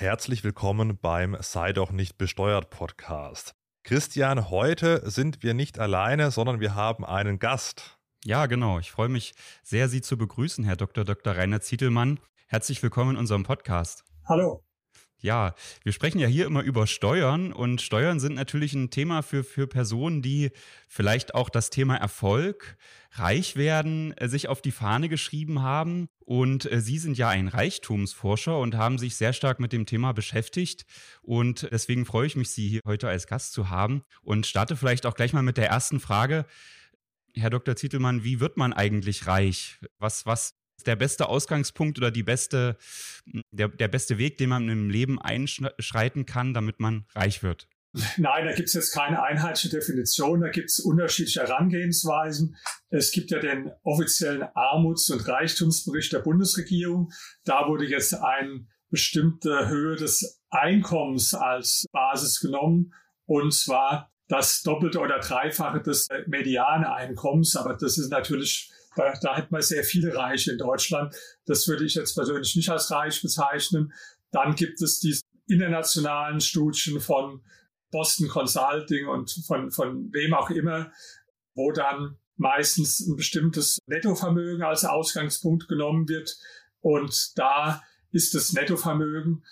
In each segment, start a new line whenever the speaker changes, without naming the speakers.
Herzlich willkommen beim Sei doch nicht besteuert Podcast. Christian, heute sind wir nicht alleine, sondern wir haben einen Gast.
Ja, genau. Ich freue mich sehr, Sie zu begrüßen, Herr Dr. Dr. Rainer Zietelmann. Herzlich willkommen in unserem Podcast.
Hallo.
Ja, wir sprechen ja hier immer über Steuern und Steuern sind natürlich ein Thema für, für Personen, die vielleicht auch das Thema Erfolg, reich werden, äh, sich auf die Fahne geschrieben haben. Und äh, Sie sind ja ein Reichtumsforscher und haben sich sehr stark mit dem Thema beschäftigt. Und deswegen freue ich mich, Sie hier heute als Gast zu haben und starte vielleicht auch gleich mal mit der ersten Frage. Herr Dr. Zietelmann, wie wird man eigentlich reich? Was, was der beste Ausgangspunkt oder die beste, der, der beste Weg, den man im Leben einschreiten kann, damit man reich wird?
Nein, da gibt es jetzt keine einheitliche Definition, da gibt es unterschiedliche Herangehensweisen. Es gibt ja den offiziellen Armuts- und Reichtumsbericht der Bundesregierung. Da wurde jetzt eine bestimmte Höhe des Einkommens als Basis genommen, und zwar das Doppelte oder Dreifache des Medianeinkommens. Aber das ist natürlich da, da hat man sehr viele Reiche in Deutschland. Das würde ich jetzt persönlich nicht als reich bezeichnen. Dann gibt es diese internationalen Studien von Boston Consulting und von, von wem auch immer, wo dann meistens ein bestimmtes Nettovermögen als Ausgangspunkt genommen wird. Und da ist das Nettovermögen,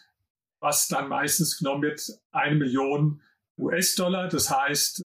was dann meistens genommen wird, eine Million US-Dollar. Das heißt,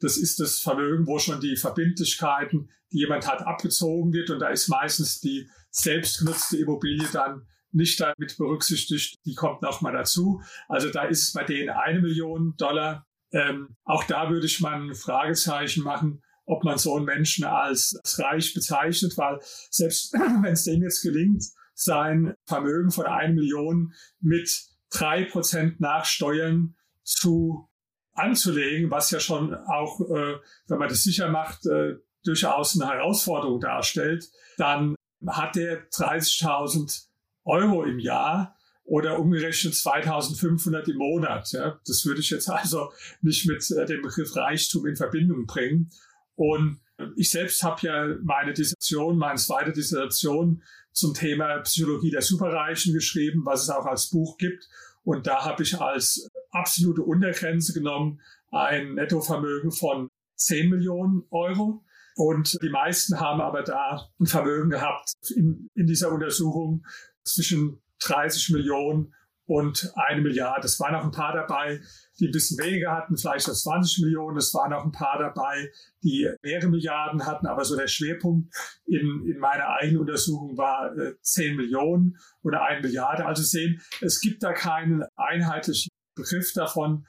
das ist das Vermögen, wo schon die Verbindlichkeiten, die jemand hat, abgezogen wird. Und da ist meistens die selbstgenutzte Immobilie dann nicht damit berücksichtigt. Die kommt noch mal dazu. Also da ist es bei denen eine Million Dollar. Ähm, auch da würde ich mal ein Fragezeichen machen, ob man so einen Menschen als, als reich bezeichnet, weil selbst wenn es dem jetzt gelingt, sein Vermögen von einer Million mit drei Prozent nach Steuern zu anzulegen, was ja schon auch, äh, wenn man das sicher macht, äh, durchaus eine Herausforderung darstellt, dann hat der 30.000 Euro im Jahr oder umgerechnet 2.500 im Monat. Ja. Das würde ich jetzt also nicht mit äh, dem Begriff Reichtum in Verbindung bringen. Und ich selbst habe ja meine Dissertation, meine zweite Dissertation zum Thema Psychologie der Superreichen geschrieben, was es auch als Buch gibt. Und da habe ich als absolute Untergrenze genommen ein Nettovermögen von 10 Millionen Euro. Und die meisten haben aber da ein Vermögen gehabt in, in dieser Untersuchung zwischen 30 Millionen und eine Milliarde. Es waren auch ein paar dabei, die ein bisschen weniger hatten, vielleicht auf 20 Millionen. Es waren auch ein paar dabei, die mehrere Milliarden hatten. Aber so der Schwerpunkt in, in meiner eigenen Untersuchung war äh, 10 Millionen oder eine Milliarde. Also sehen, es gibt da keinen einheitlichen Begriff davon,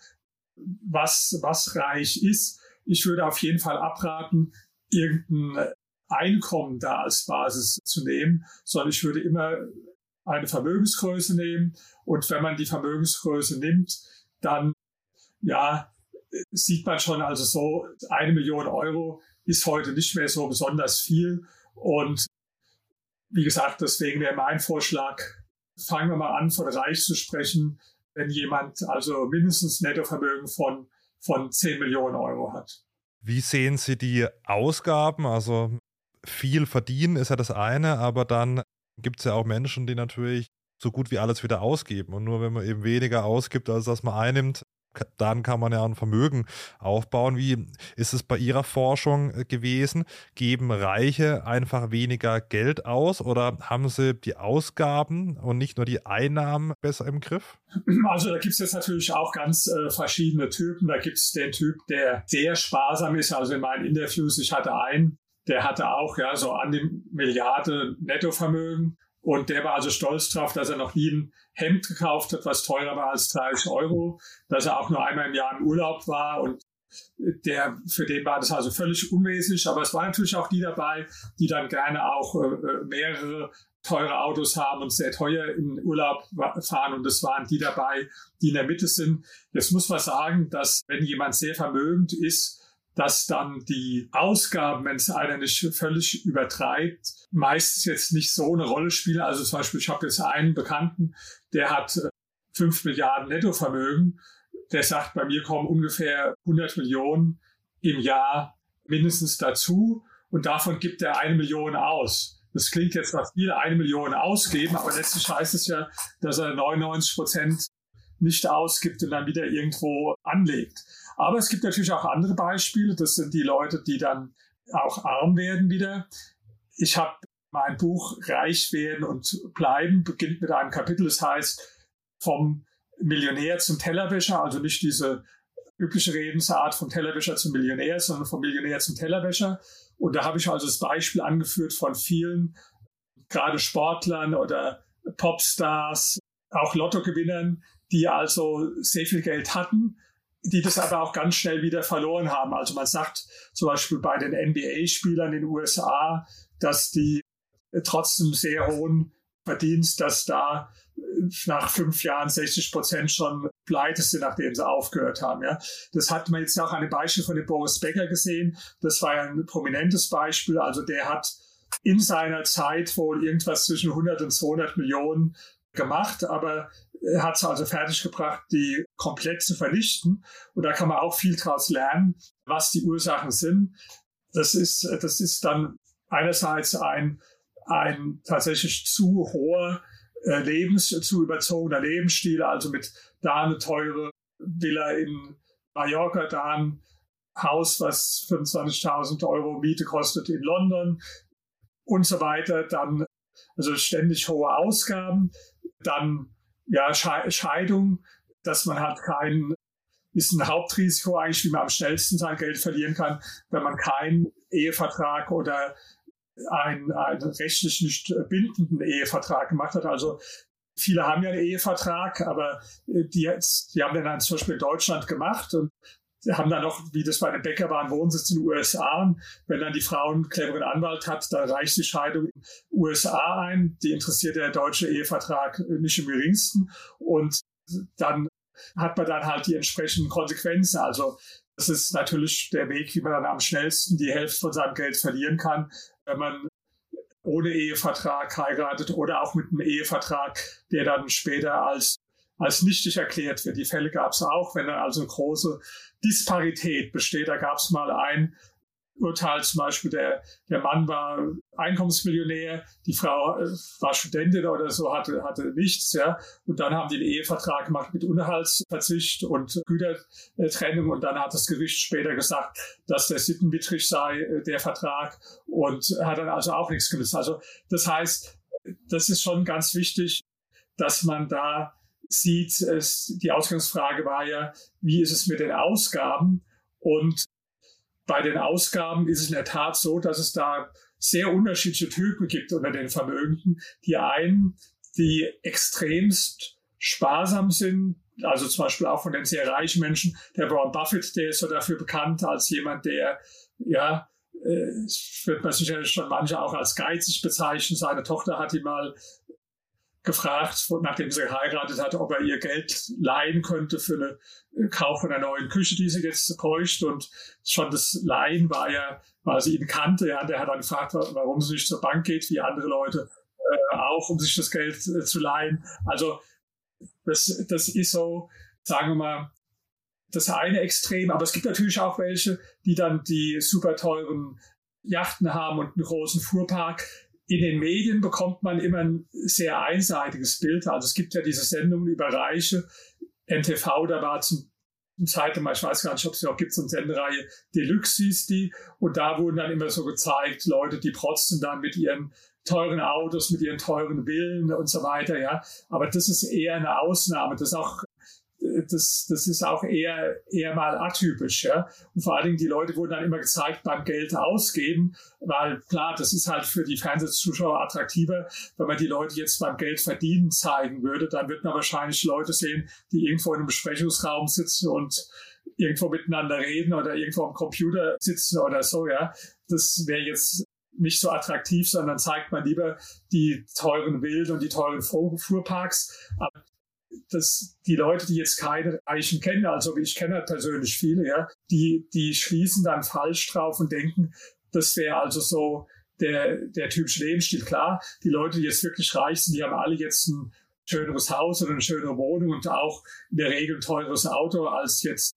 was, was reich ist. Ich würde auf jeden Fall abraten, irgendein Einkommen da als Basis zu nehmen, sondern ich würde immer eine Vermögensgröße nehmen. Und wenn man die Vermögensgröße nimmt, dann ja, sieht man schon, also so eine Million Euro ist heute nicht mehr so besonders viel. Und wie gesagt, deswegen wäre mein Vorschlag, fangen wir mal an, von reich zu sprechen, wenn jemand also mindestens Nettovermögen von, von 10 Millionen Euro hat.
Wie sehen Sie die Ausgaben? Also viel verdienen ist ja das eine, aber dann gibt es ja auch Menschen, die natürlich so gut wie alles wieder ausgeben. Und nur wenn man eben weniger ausgibt, als dass man einnimmt, dann kann man ja ein Vermögen aufbauen. Wie ist es bei Ihrer Forschung äh, gewesen? Geben Reiche einfach weniger Geld aus oder haben sie die Ausgaben und nicht nur die Einnahmen besser im Griff?
Also da gibt es jetzt natürlich auch ganz äh, verschiedene Typen. Da gibt es den Typ, der sehr sparsam ist. Also in meinen Interviews, ich hatte einen, der hatte auch ja so an die Milliarde Nettovermögen und der war also stolz drauf, dass er noch nie ein Hemd gekauft hat, was teurer war als 30 Euro, dass er auch nur einmal im Jahr im Urlaub war und der, für den war das also völlig unwesentlich. Aber es waren natürlich auch die dabei, die dann gerne auch äh, äh, mehrere teure Autos haben und sehr teuer in Urlaub fahren. Und es waren die dabei, die in der Mitte sind. Jetzt muss man sagen, dass wenn jemand sehr vermögend ist, dass dann die Ausgaben, wenn es einer nicht völlig übertreibt, meistens jetzt nicht so eine Rolle spielen. Also zum Beispiel, ich habe jetzt einen Bekannten, der hat äh, fünf Milliarden Nettovermögen. Der sagt, bei mir kommen ungefähr 100 Millionen im Jahr mindestens dazu und davon gibt er eine Million aus. Das klingt jetzt nach viel, eine Million ausgeben, aber letztlich heißt es ja, dass er 99 Prozent nicht ausgibt und dann wieder irgendwo anlegt. Aber es gibt natürlich auch andere Beispiele. Das sind die Leute, die dann auch arm werden wieder. Ich habe mein Buch Reich werden und bleiben beginnt mit einem Kapitel, das heißt vom Millionär zum Tellerwäscher, also nicht diese übliche Redensart vom Tellerwäscher zum Millionär, sondern vom Millionär zum Tellerwäscher. Und da habe ich also das Beispiel angeführt von vielen, gerade Sportlern oder Popstars, auch Lottogewinnern, die also sehr viel Geld hatten, die das aber auch ganz schnell wieder verloren haben. Also man sagt zum Beispiel bei den NBA-Spielern in den USA, dass die trotzdem sehr hohen Verdienst, dass da nach fünf Jahren 60 Prozent schon pleite sind, nachdem sie aufgehört haben. Ja. Das hat man jetzt auch an dem Beispiel von dem Boris Becker gesehen. Das war ein prominentes Beispiel. Also der hat in seiner Zeit wohl irgendwas zwischen 100 und 200 Millionen gemacht, aber er hat es also fertiggebracht, die komplett zu vernichten. Und da kann man auch viel daraus lernen, was die Ursachen sind. Das ist, das ist dann einerseits ein, ein tatsächlich zu hoher äh, Lebens, zu überzogener Lebensstil, also mit da eine teure Villa in Mallorca, da ein Haus, was 25.000 Euro Miete kostet in London und so weiter. Dann also ständig hohe Ausgaben, dann ja Scheidung, dass man hat kein ist ein Hauptrisiko eigentlich, wie man am schnellsten sein Geld verlieren kann, wenn man keinen Ehevertrag oder einen, einen rechtlich nicht bindenden Ehevertrag gemacht hat. Also viele haben ja einen Ehevertrag, aber äh, die, die haben den dann zum Beispiel in Deutschland gemacht und haben dann noch, wie das bei den Bäcker war, einen Wohnsitz in den USA. Und wenn dann die Frau einen cleveren Anwalt hat, dann reicht die Scheidung in den USA ein. Die interessiert der deutsche Ehevertrag nicht im geringsten. Und dann hat man dann halt die entsprechenden Konsequenzen. Also das ist natürlich der Weg, wie man dann am schnellsten die Hälfte von seinem Geld verlieren kann wenn man ohne Ehevertrag heiratet oder auch mit einem Ehevertrag, der dann später als, als nichtig erklärt wird. Die Fälle gab es auch, wenn dann also eine große Disparität besteht. Da gab es mal ein Urteil zum Beispiel, der, der Mann war Einkommensmillionär, die Frau äh, war Studentin oder so, hatte, hatte nichts, ja. Und dann haben die einen Ehevertrag gemacht mit Unterhaltsverzicht und Gütertrennung und dann hat das Gericht später gesagt, dass der sittenwidrig sei, äh, der Vertrag und hat dann also auch nichts genutzt. Also das heißt, das ist schon ganz wichtig, dass man da sieht, es, die Ausgangsfrage war ja, wie ist es mit den Ausgaben? Und bei den Ausgaben ist es in der Tat so, dass es da sehr unterschiedliche Typen gibt unter den Vermögenden. Die einen, die extremst sparsam sind, also zum Beispiel auch von den sehr reichen Menschen. Der Warren Buffett, der ist so dafür bekannt als jemand, der, ja, äh, wird man sicherlich schon manche auch als geizig bezeichnen. Seine Tochter hat ihn mal gefragt, nachdem sie geheiratet hat, ob er ihr Geld leihen könnte für den äh, Kauf einer neuen Küche, die sie jetzt bräuchte. Und schon das Leihen war ja, weil sie ihn kannte. Ja, der hat dann gefragt, warum sie nicht zur Bank geht, wie andere Leute äh, auch, um sich das Geld äh, zu leihen. Also das, das ist so, sagen wir mal, das eine Extrem. Aber es gibt natürlich auch welche, die dann die super teuren Yachten haben und einen großen Fuhrpark in den Medien bekommt man immer ein sehr einseitiges Bild. Also es gibt ja diese Sendungen über Reiche. NTV, da war zum Zeitung, ich weiß gar nicht, ob es noch gibt, so eine Sendereihe Deluxe hieß die. Und da wurden dann immer so gezeigt, Leute, die protzen dann mit ihren teuren Autos, mit ihren teuren Villen und so weiter, ja. Aber das ist eher eine Ausnahme. Das ist auch das, das ist auch eher, eher mal atypisch. Ja? Und vor allen Dingen, die Leute wurden dann immer gezeigt beim Geld ausgeben, weil klar, das ist halt für die Fernsehzuschauer attraktiver. Wenn man die Leute jetzt beim Geld verdienen zeigen würde, dann wird man wahrscheinlich Leute sehen, die irgendwo in einem Besprechungsraum sitzen und irgendwo miteinander reden oder irgendwo am Computer sitzen oder so. Ja, Das wäre jetzt nicht so attraktiv, sondern zeigt man lieber die teuren Wild- und die teuren Fuhrparks. Aber dass die Leute, die jetzt keine Reichen kennen, also ich kenne halt persönlich viele, ja, die, die schließen dann falsch drauf und denken, das wäre also so der, der typische Lebensstil. Klar, die Leute, die jetzt wirklich reich sind, die haben alle jetzt ein schöneres Haus oder eine schönere Wohnung und auch in der Regel ein teures Auto als jetzt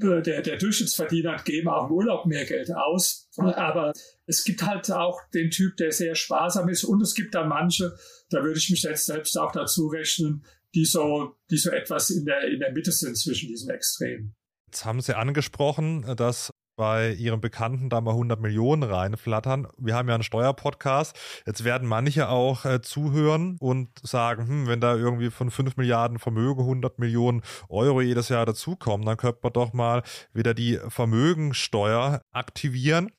der, der Durchschnittsverdiener geben auch im Urlaub mehr Geld aus. Aber es gibt halt auch den Typ, der sehr sparsam ist. Und es gibt dann manche, da würde ich mich jetzt selbst auch dazu rechnen, die so, die so etwas in der, in der Mitte sind zwischen diesen Extremen.
Jetzt haben Sie angesprochen, dass bei ihrem Bekannten da mal 100 Millionen reinflattern. Wir haben ja einen Steuerpodcast. Jetzt werden manche auch äh, zuhören und sagen, hm, wenn da irgendwie von 5 Milliarden Vermögen 100 Millionen Euro jedes Jahr dazukommen, dann könnte man doch mal wieder die Vermögensteuer aktivieren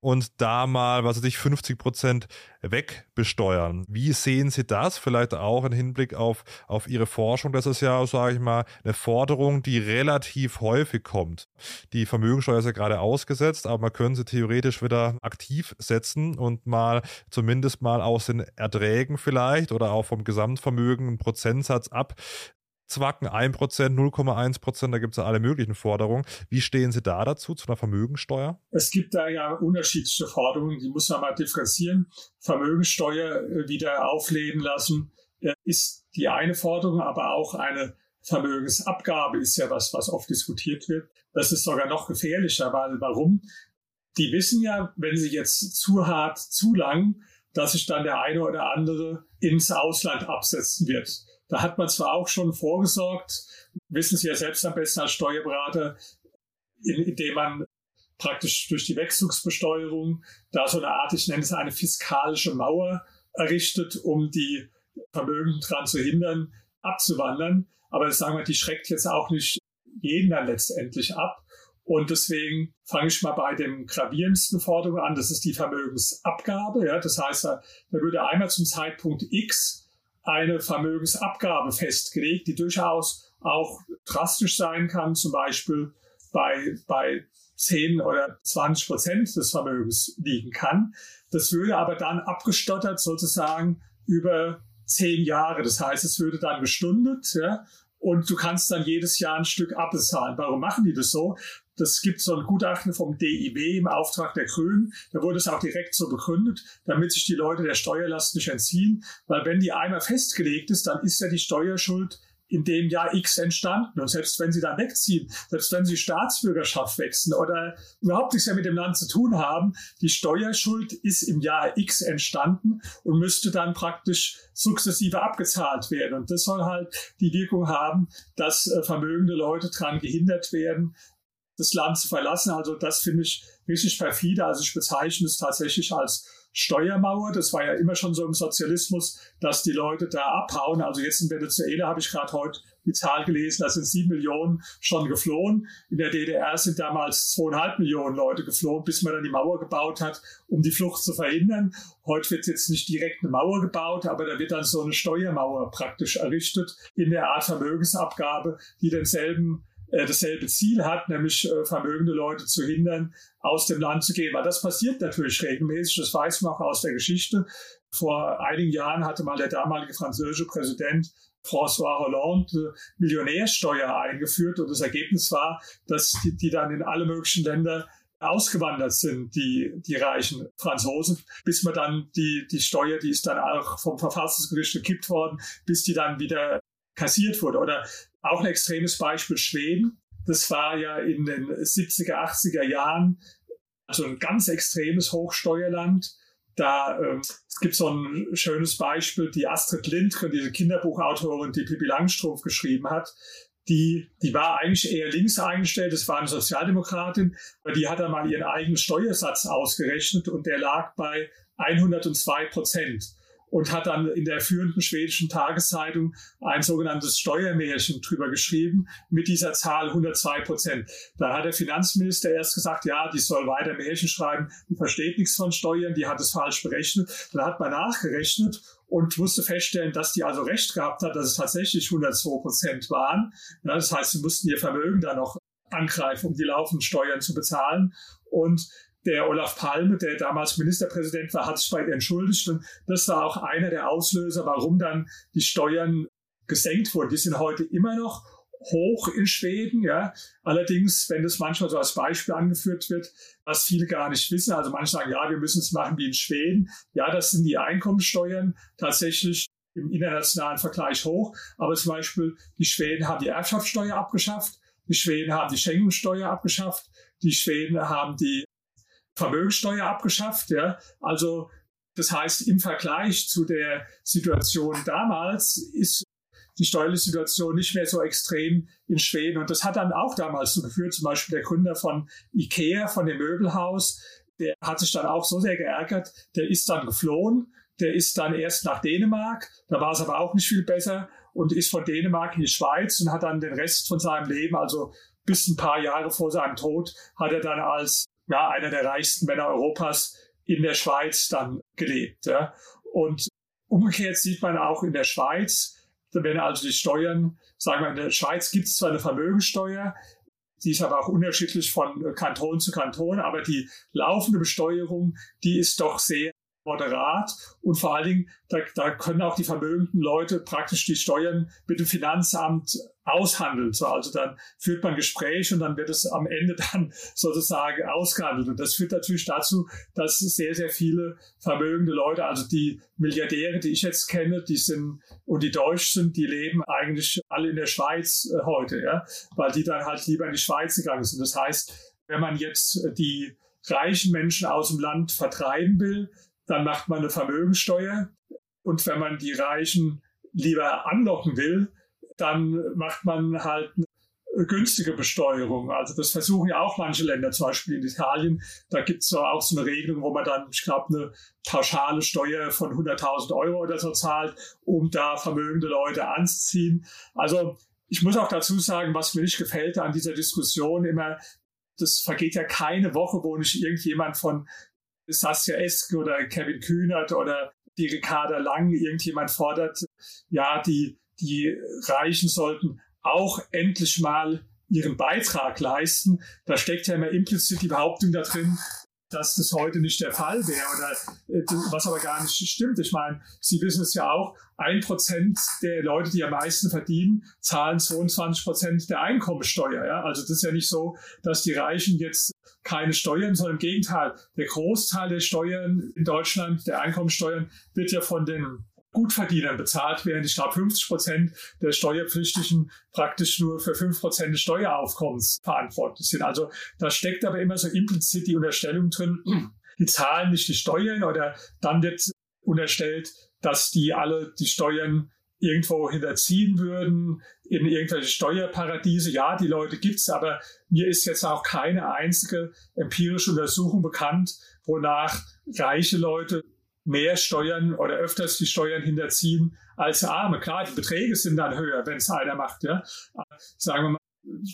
und da mal, was weiß ich, 50 Prozent wegbesteuern. Wie sehen Sie das? Vielleicht auch im Hinblick auf, auf Ihre Forschung. Das ist ja, sage ich mal, eine Forderung, die relativ häufig kommt. Die Vermögensteuer ist ja gerade ausgesetzt, aber man könnte sie theoretisch wieder aktiv setzen und mal zumindest mal aus den Erträgen vielleicht oder auch vom Gesamtvermögen einen Prozentsatz ab Zwacken 1%, 0,1%, da gibt es ja alle möglichen Forderungen. Wie stehen Sie da dazu, zu einer Vermögensteuer?
Es gibt da ja unterschiedliche Forderungen, die muss man mal differenzieren. Vermögensteuer äh, wieder aufleben lassen äh, ist die eine Forderung, aber auch eine Vermögensabgabe ist ja was, was oft diskutiert wird. Das ist sogar noch gefährlicher, weil warum? Die wissen ja, wenn sie jetzt zu hart, zu lang, dass sich dann der eine oder andere ins Ausland absetzen wird. Da hat man zwar auch schon vorgesorgt, wissen Sie ja selbst am besten als Steuerberater, indem man praktisch durch die Wechselbesteuerung da so eine Art, ich nenne es eine fiskalische Mauer errichtet, um die Vermögen daran zu hindern, abzuwandern. Aber sagen wir, die schreckt jetzt auch nicht jeden dann letztendlich ab. Und deswegen fange ich mal bei dem gravierendsten Forderung an. Das ist die Vermögensabgabe. Ja, das heißt, da würde einmal zum Zeitpunkt X eine Vermögensabgabe festgelegt, die durchaus auch drastisch sein kann, zum Beispiel bei, bei 10 oder 20 Prozent des Vermögens liegen kann. Das würde aber dann abgestottert sozusagen über zehn Jahre. Das heißt, es würde dann gestundet ja, und du kannst dann jedes Jahr ein Stück abbezahlen. Warum machen die das so? Das gibt so ein Gutachten vom DIW im Auftrag der Grünen. Da wurde es auch direkt so begründet, damit sich die Leute der Steuerlast nicht entziehen. Weil wenn die einmal festgelegt ist, dann ist ja die Steuerschuld in dem Jahr X entstanden. Und selbst wenn sie dann wegziehen, selbst wenn sie Staatsbürgerschaft wechseln oder überhaupt nichts mehr mit dem Land zu tun haben, die Steuerschuld ist im Jahr X entstanden und müsste dann praktisch sukzessive abgezahlt werden. Und das soll halt die Wirkung haben, dass äh, vermögende Leute daran gehindert werden, das Land zu verlassen. Also das finde ich richtig perfide. Also ich bezeichne es tatsächlich als Steuermauer. Das war ja immer schon so im Sozialismus, dass die Leute da abhauen. Also jetzt in Venezuela habe ich gerade heute die Zahl gelesen, da sind sieben Millionen schon geflohen. In der DDR sind damals zweieinhalb Millionen Leute geflohen, bis man dann die Mauer gebaut hat, um die Flucht zu verhindern. Heute wird jetzt nicht direkt eine Mauer gebaut, aber da wird dann so eine Steuermauer praktisch errichtet in der Art Vermögensabgabe, die denselben äh, dasselbe Ziel hat, nämlich äh, vermögende Leute zu hindern, aus dem Land zu gehen. Weil das passiert natürlich regelmäßig, das weiß man auch aus der Geschichte. Vor einigen Jahren hatte mal der damalige französische Präsident François Hollande Millionärsteuer eingeführt und das Ergebnis war, dass die, die dann in alle möglichen Länder ausgewandert sind, die, die reichen Franzosen, bis man dann die, die Steuer, die ist dann auch vom Verfassungsgericht gekippt worden, bis die dann wieder kassiert wurde. Oder auch ein extremes Beispiel Schweden. Das war ja in den 70er, 80er Jahren also ein ganz extremes Hochsteuerland. Da äh, es gibt so ein schönes Beispiel, die Astrid Lindgren, diese Kinderbuchautorin, die Pippi Langstrumpf geschrieben hat. Die, die war eigentlich eher links eingestellt, das war eine Sozialdemokratin, aber die hat dann mal ihren eigenen Steuersatz ausgerechnet und der lag bei 102 Prozent und hat dann in der führenden schwedischen Tageszeitung ein sogenanntes Steuermärchen drüber geschrieben mit dieser Zahl 102 Prozent. Da hat der Finanzminister erst gesagt, ja, die soll weiter Märchen schreiben, die versteht nichts von Steuern, die hat es falsch berechnet. Dann hat man nachgerechnet und musste feststellen, dass die also recht gehabt hat, dass es tatsächlich 102 Prozent waren. Ja, das heißt, sie mussten ihr Vermögen dann noch angreifen, um die laufenden Steuern zu bezahlen. Und der Olaf Palme, der damals Ministerpräsident war, hat sich bei ihr entschuldigt. Und das war auch einer der Auslöser, warum dann die Steuern gesenkt wurden. Die sind heute immer noch hoch in Schweden, ja. Allerdings, wenn das manchmal so als Beispiel angeführt wird, was viele gar nicht wissen, also manche sagen, ja, wir müssen es machen wie in Schweden. Ja, das sind die Einkommenssteuern tatsächlich im internationalen Vergleich hoch. Aber zum Beispiel die Schweden haben die Erbschaftssteuer abgeschafft. Die Schweden haben die Schenkungssteuer abgeschafft. Die Schweden haben die Vermögensteuer abgeschafft. Ja. Also das heißt, im Vergleich zu der Situation damals ist die steuerliche Situation nicht mehr so extrem in Schweden. Und das hat dann auch damals so geführt, zum Beispiel der Gründer von Ikea, von dem Möbelhaus, der hat sich dann auch so sehr geärgert, der ist dann geflohen, der ist dann erst nach Dänemark, da war es aber auch nicht viel besser und ist von Dänemark in die Schweiz und hat dann den Rest von seinem Leben, also bis ein paar Jahre vor seinem Tod, hat er dann als ja, einer der reichsten Männer Europas in der Schweiz dann gelebt. Ja. Und umgekehrt sieht man auch in der Schweiz, wenn also die Steuern, sagen wir, in der Schweiz gibt es zwar eine Vermögensteuer, die ist aber auch unterschiedlich von Kanton zu Kanton, aber die laufende Besteuerung, die ist doch sehr moderat und vor allen Dingen, da, da können auch die vermögenden Leute praktisch die Steuern mit dem Finanzamt aushandeln. So, also dann führt man Gespräche und dann wird es am Ende dann sozusagen ausgehandelt. Und das führt natürlich dazu, dass sehr, sehr viele vermögende Leute, also die Milliardäre, die ich jetzt kenne, die sind und die Deutsch sind, die leben eigentlich alle in der Schweiz äh, heute, ja, weil die dann halt lieber in die Schweiz gegangen sind. Das heißt, wenn man jetzt die reichen Menschen aus dem Land vertreiben will, dann macht man eine Vermögensteuer. Und wenn man die Reichen lieber anlocken will, dann macht man halt eine günstige Besteuerung. Also das versuchen ja auch manche Länder, zum Beispiel in Italien. Da gibt es auch so eine Regelung, wo man dann, ich glaube, eine pauschale Steuer von 100.000 Euro oder so zahlt, um da vermögende Leute anzuziehen. Also ich muss auch dazu sagen, was mir nicht gefällt an dieser Diskussion immer, das vergeht ja keine Woche, wo nicht irgendjemand von Saskia Eske oder Kevin Kühnert oder die Ricarda Lang, irgendjemand fordert, ja, die, die Reichen sollten auch endlich mal ihren Beitrag leisten. Da steckt ja immer implizit die Behauptung da drin, dass das heute nicht der Fall wäre oder äh, was aber gar nicht stimmt. Ich meine, Sie wissen es ja auch, ein Prozent der Leute, die am meisten verdienen, zahlen 22 Prozent der Einkommensteuer. Ja? Also das ist ja nicht so, dass die Reichen jetzt keine Steuern, sondern im Gegenteil, der Großteil der Steuern in Deutschland, der Einkommensteuern, wird ja von den Gutverdienern bezahlt, während ich glaube 50 Prozent der Steuerpflichtigen praktisch nur für 5 Prozent des Steueraufkommens verantwortlich sind. Also da steckt aber immer so implizit die Unterstellung drin, die zahlen nicht die Steuern oder dann wird unterstellt, dass die alle die Steuern irgendwo hinterziehen würden, in irgendwelche Steuerparadiese. Ja, die Leute gibt's, aber mir ist jetzt auch keine einzige empirische Untersuchung bekannt, wonach reiche Leute mehr Steuern oder öfters die Steuern hinterziehen als Arme. Klar, die Beträge sind dann höher, wenn es einer macht. Ja. Sagen wir mal,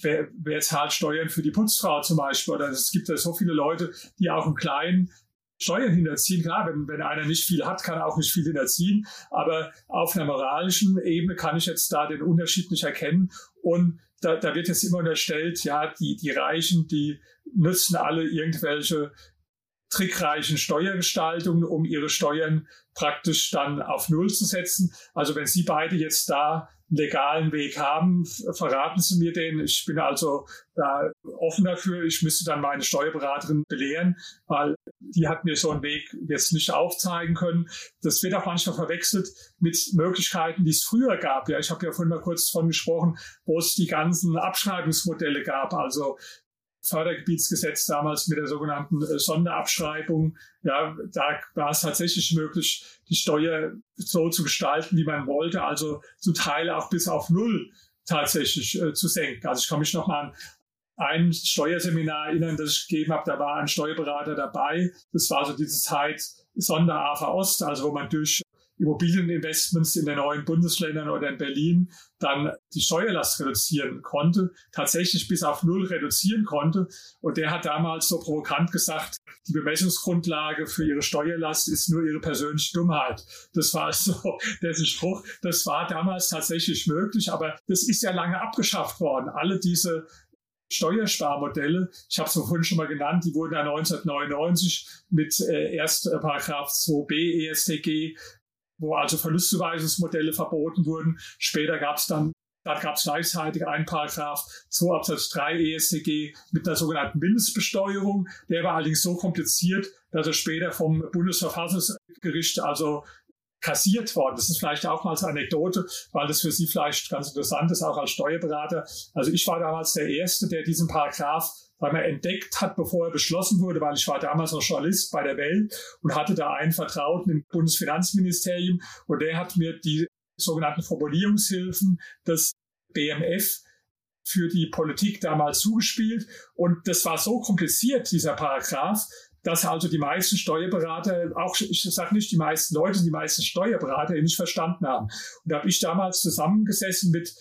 wer, wer zahlt Steuern für die Putzfrau zum Beispiel? Oder es gibt ja so viele Leute, die auch im Kleinen Steuern hinterziehen. Klar, wenn, wenn einer nicht viel hat, kann er auch nicht viel hinterziehen. Aber auf einer moralischen Ebene kann ich jetzt da den Unterschied nicht erkennen. Und da, da wird jetzt immer unterstellt, ja, die, die Reichen, die nutzen alle irgendwelche trickreichen Steuergestaltungen, um ihre Steuern praktisch dann auf Null zu setzen. Also wenn Sie beide jetzt da einen legalen Weg haben, verraten Sie mir den. Ich bin also da offen dafür. Ich müsste dann meine Steuerberaterin belehren, weil die hat mir so einen Weg jetzt nicht aufzeigen können. Das wird auch manchmal verwechselt mit Möglichkeiten, die es früher gab. Ja, ich habe ja vorhin mal kurz von gesprochen, wo es die ganzen Abschreibungsmodelle gab. Also Fördergebietsgesetz damals mit der sogenannten äh, Sonderabschreibung. Ja, da war es tatsächlich möglich, die Steuer so zu gestalten, wie man wollte, also zum Teil auch bis auf Null tatsächlich äh, zu senken. Also ich kann mich noch mal an ein Steuerseminar erinnern, das ich gegeben habe, da war ein Steuerberater dabei. Das war so diese Zeit Sonder-AFA Ost, also wo man durch Immobilieninvestments in den neuen Bundesländern oder in Berlin dann die Steuerlast reduzieren konnte, tatsächlich bis auf Null reduzieren konnte. Und der hat damals so provokant gesagt, die Bemessungsgrundlage für ihre Steuerlast ist nur ihre persönliche Dummheit. Das war so der Spruch. Das war damals tatsächlich möglich, aber das ist ja lange abgeschafft worden. Alle diese Steuersparmodelle, ich habe es vorhin schon mal genannt, die wurden ja 1999 mit äh, erst äh, Paragraph 2b ESTG wo also Verlustzuweisungsmodelle verboten wurden. Später gab es dann da gab es gleichzeitig einen Paragraph 2 Absatz 3 EStG mit einer sogenannten Mindestbesteuerung. Der war allerdings so kompliziert, dass er später vom Bundesverfassungsgericht also kassiert worden. Das ist vielleicht auch mal als Anekdote, weil das für Sie vielleicht ganz interessant ist, auch als Steuerberater. Also ich war damals der Erste, der diesen Paragraph weil man entdeckt hat, bevor er beschlossen wurde, weil ich war damals noch Journalist bei der Welt und hatte da einen Vertrauten im Bundesfinanzministerium und der hat mir die sogenannten Formulierungshilfen des BMF für die Politik damals zugespielt. Und das war so kompliziert, dieser Paragraph, dass also die meisten Steuerberater, auch ich sage nicht die meisten Leute, die meisten Steuerberater nicht verstanden haben. Und da habe ich damals zusammengesessen mit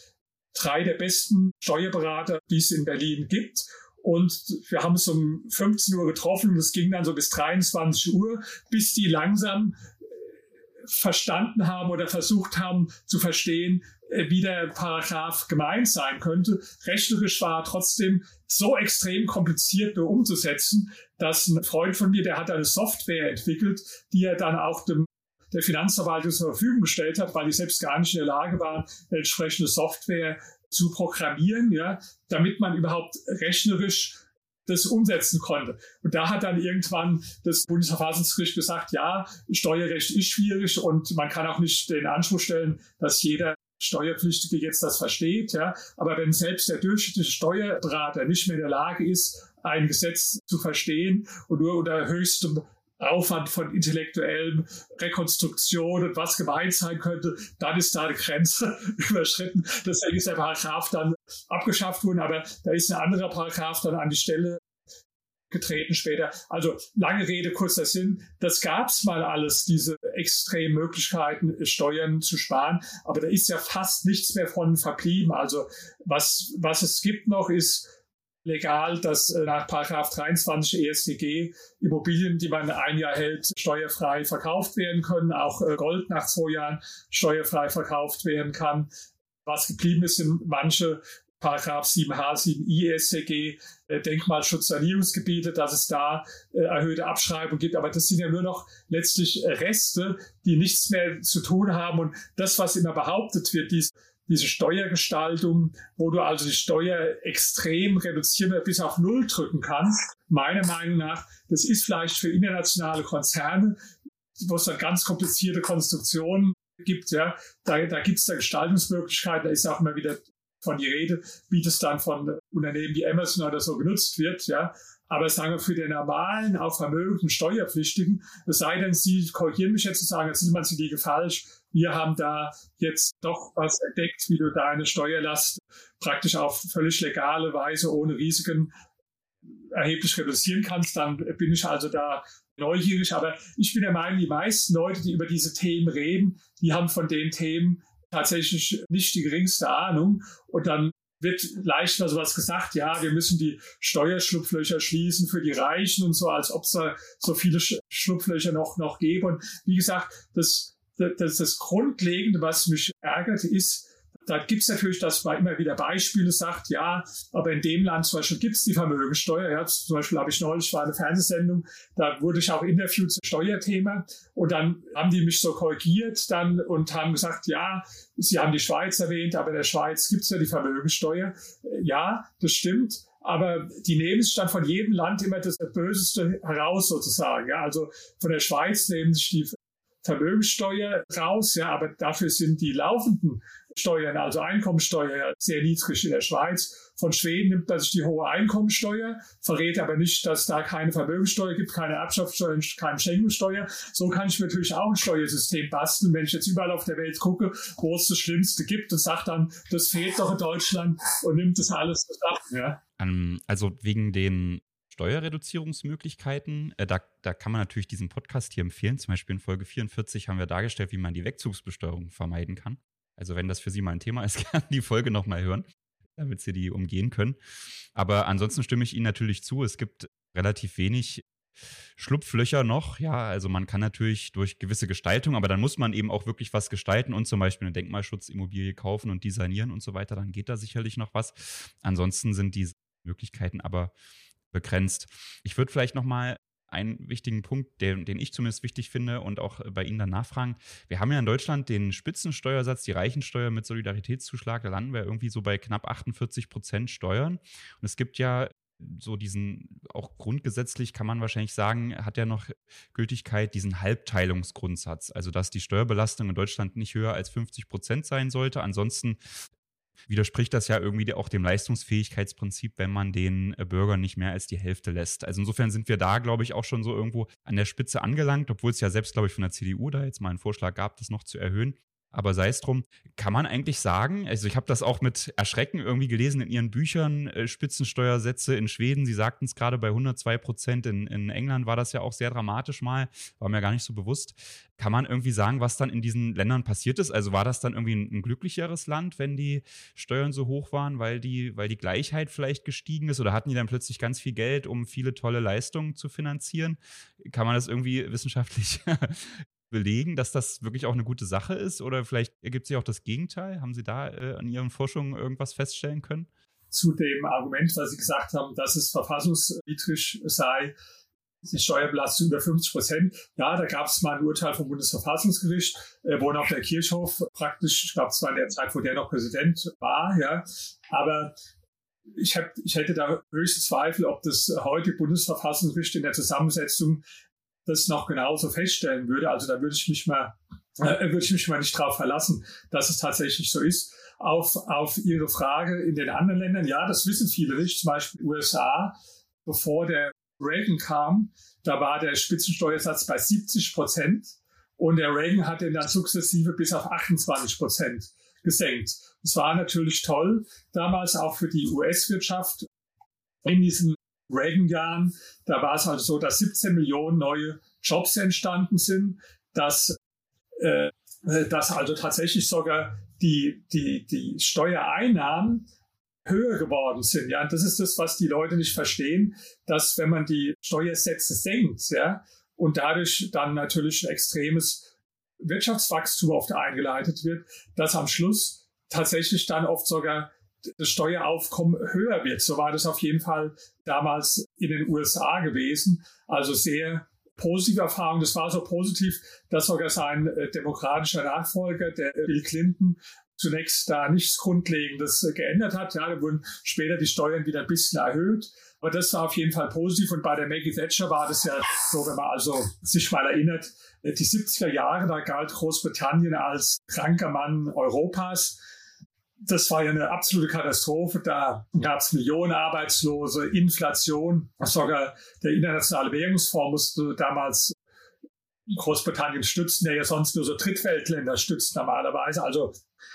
drei der besten Steuerberater, die es in Berlin gibt. Und wir haben es um 15 Uhr getroffen und es ging dann so bis 23 Uhr, bis die langsam verstanden haben oder versucht haben zu verstehen, äh, wie der Paragraph gemeint sein könnte. Rechnerisch war trotzdem so extrem kompliziert nur umzusetzen, dass ein Freund von mir, der hat eine Software entwickelt, die er dann auch dem der Finanzverwaltung zur Verfügung gestellt hat, weil die selbst gar nicht in der Lage waren, entsprechende Software zu programmieren, ja, damit man überhaupt rechnerisch das umsetzen konnte. Und da hat dann irgendwann das Bundesverfassungsgericht gesagt, ja, Steuerrecht ist schwierig und man kann auch nicht den Anspruch stellen, dass jeder Steuerpflichtige jetzt das versteht. Ja. Aber wenn selbst der durchschnittliche Steuerberater nicht mehr in der Lage ist, ein Gesetz zu verstehen und nur unter höchstem Aufwand von intellektuellem Rekonstruktion und was gemeint sein könnte, dann ist da eine Grenze überschritten. Deswegen ist der Paragraph dann abgeschafft worden, aber da ist ein anderer Paragraph dann an die Stelle getreten später. Also lange Rede, kurzer Sinn. Das gab es mal alles, diese extremen Möglichkeiten, Steuern zu sparen. Aber da ist ja fast nichts mehr von verblieben. Also was, was es gibt noch ist legal, dass äh, nach Paragraph 23 ESTG Immobilien, die man ein Jahr hält, steuerfrei verkauft werden können. Auch äh, Gold nach zwei Jahren steuerfrei verkauft werden kann. Was geblieben ist, sind manche Paragraph 7h, 7i ESTG, äh, Denkmalschutzsanierungsgebiete, dass es da erhöhte Abschreibung gibt. Aber das sind ja nur noch letztlich Reste, die nichts mehr zu tun haben. Und das, was immer behauptet wird, dies diese Steuergestaltung, wo du also die Steuer extrem reduzieren bis auf Null drücken kannst. Meiner Meinung nach, das ist vielleicht für internationale Konzerne, wo es dann ganz komplizierte Konstruktionen gibt, ja, da, da gibt es da Gestaltungsmöglichkeiten, da ist auch immer wieder von die Rede, wie das dann von Unternehmen wie Amazon oder so genutzt wird, ja. Aber sagen wir für den normalen, auch vermögenden Steuerpflichtigen, es sei denn, Sie korrigieren mich jetzt zu sagen, jetzt ist man Sie liege falsch, wir haben da jetzt doch was entdeckt, wie du deine Steuerlast praktisch auf völlig legale Weise ohne Risiken erheblich reduzieren kannst, dann bin ich also da neugierig. Aber ich bin der Meinung, die meisten Leute, die über diese Themen reden, die haben von den Themen tatsächlich nicht die geringste Ahnung. Und dann wird leicht mal sowas gesagt, ja, wir müssen die Steuerschlupflöcher schließen für die Reichen und so, als ob es da so viele Schlupflöcher noch, noch gäbe. Und wie gesagt, das das, das Grundlegende, was mich ärgert, ist, da gibt es natürlich, dass man immer wieder Beispiele sagt, ja, aber in dem Land zum Beispiel gibt es die Vermögensteuer. Ja, zum Beispiel habe ich neulich war eine Fernsehsendung, da wurde ich auch interviewt zum Steuerthema und dann haben die mich so korrigiert dann und haben gesagt, ja, sie haben die Schweiz erwähnt, aber in der Schweiz gibt es ja die Vermögensteuer. Ja, das stimmt. Aber die nehmen sich dann von jedem Land immer das Böseste heraus sozusagen. Ja, also von der Schweiz nehmen sich die Vermögenssteuer raus, ja, aber dafür sind die laufenden Steuern, also Einkommensteuer, sehr niedrig in der Schweiz. Von Schweden nimmt man sich die hohe Einkommensteuer, verrät aber nicht, dass da keine Vermögenssteuer gibt, keine Erbschaftssteuer, keine Schenkungssteuer. So kann ich mir natürlich auch ein Steuersystem basteln, wenn ich jetzt überall auf der Welt gucke, wo es das Schlimmste gibt und sage dann, das fehlt doch in Deutschland und nimmt das alles zusammen. Ja.
Um, also wegen den Steuerreduzierungsmöglichkeiten. Äh, da, da kann man natürlich diesen Podcast hier empfehlen. Zum Beispiel in Folge 44 haben wir dargestellt, wie man die Wegzugsbesteuerung vermeiden kann. Also wenn das für Sie mal ein Thema ist, gerne die Folge nochmal hören, damit Sie die umgehen können. Aber ansonsten stimme ich Ihnen natürlich zu. Es gibt relativ wenig Schlupflöcher noch. Ja, also man kann natürlich durch gewisse Gestaltung, aber dann muss man eben auch wirklich was gestalten und zum Beispiel eine Denkmalschutzimmobilie kaufen und designieren und so weiter. Dann geht da sicherlich noch was. Ansonsten sind diese Möglichkeiten aber begrenzt. Ich würde vielleicht noch mal einen wichtigen Punkt, den, den ich zumindest wichtig finde und auch bei Ihnen dann nachfragen. Wir haben ja in Deutschland den Spitzensteuersatz, die Reichensteuer mit Solidaritätszuschlag. Da landen wir irgendwie so bei knapp 48 Prozent Steuern. Und es gibt ja so diesen, auch grundgesetzlich kann man wahrscheinlich sagen, hat ja noch Gültigkeit diesen Halbteilungsgrundsatz. Also, dass die Steuerbelastung in Deutschland nicht höher als 50 Prozent sein sollte. Ansonsten widerspricht das ja irgendwie auch dem Leistungsfähigkeitsprinzip, wenn man den äh, Bürgern nicht mehr als die Hälfte lässt. Also insofern sind wir da, glaube ich, auch schon so irgendwo an der Spitze angelangt, obwohl es ja selbst, glaube ich, von der CDU da jetzt mal einen Vorschlag gab, das noch zu erhöhen. Aber sei es drum, kann man eigentlich sagen, also ich habe das auch mit Erschrecken irgendwie gelesen in Ihren Büchern, äh, Spitzensteuersätze in Schweden, Sie sagten es gerade bei 102 Prozent, in, in England war das ja auch sehr dramatisch mal, war mir gar nicht so bewusst. Kann man irgendwie sagen, was dann in diesen Ländern passiert ist? Also war das dann irgendwie ein, ein glücklicheres Land, wenn die Steuern so hoch waren, weil die, weil die Gleichheit vielleicht gestiegen ist oder hatten die dann plötzlich ganz viel Geld, um viele tolle Leistungen zu finanzieren? Kann man das irgendwie wissenschaftlich belegen, dass das wirklich auch eine gute Sache ist? Oder vielleicht ergibt sich auch das Gegenteil? Haben Sie da äh, an Ihren Forschungen irgendwas feststellen können?
Zu dem Argument, was Sie gesagt haben, dass es verfassungswidrig sei, die Steuerbelastung über 50 Prozent. Ja, da gab es mal ein Urteil vom Bundesverfassungsgericht, äh, wo noch der Kirchhoff praktisch, ich glaube, es war in der Zeit, wo der noch Präsident war, ja. Aber ich, hab, ich hätte da höchste Zweifel, ob das heute Bundesverfassungsgericht in der Zusammensetzung das noch genauso feststellen würde. Also da würde ich mich mal, äh, würde ich mich mal nicht drauf verlassen, dass es tatsächlich so ist. Auf, auf Ihre Frage in den anderen Ländern, ja, das wissen viele nicht. Zum Beispiel USA, bevor der Reagan kam, da war der Spitzensteuersatz bei 70 Prozent und der Reagan hat den dann sukzessive bis auf 28 Prozent gesenkt. Das war natürlich toll, damals auch für die US-Wirtschaft in diesem Reagan-Jahren, da war es also so, dass 17 Millionen neue Jobs entstanden sind, dass, äh, dass also tatsächlich sogar die, die, die Steuereinnahmen höher geworden sind. Ja, und das ist das, was die Leute nicht verstehen, dass wenn man die Steuersätze senkt, ja, und dadurch dann natürlich ein extremes Wirtschaftswachstum oft eingeleitet wird, dass am Schluss tatsächlich dann oft sogar das Steueraufkommen höher wird. So war das auf jeden Fall damals in den USA gewesen. Also sehr positive Erfahrung. Das war so positiv, dass sogar sein äh, demokratischer Nachfolger, der Bill Clinton, zunächst da nichts Grundlegendes äh, geändert hat. Ja, da wurden später die Steuern wieder ein bisschen erhöht. Aber das war auf jeden Fall positiv. Und bei der Maggie Thatcher war das ja so, wenn man also sich mal erinnert, äh, die 70er Jahre, da galt Großbritannien als kranker Mann Europas das war ja eine absolute Katastrophe. Da gab es Millionen Arbeitslose, Inflation. Sogar der Internationale Währungsfonds musste damals Großbritannien stützen, der ja sonst nur so Drittweltländer stützt normalerweise. Also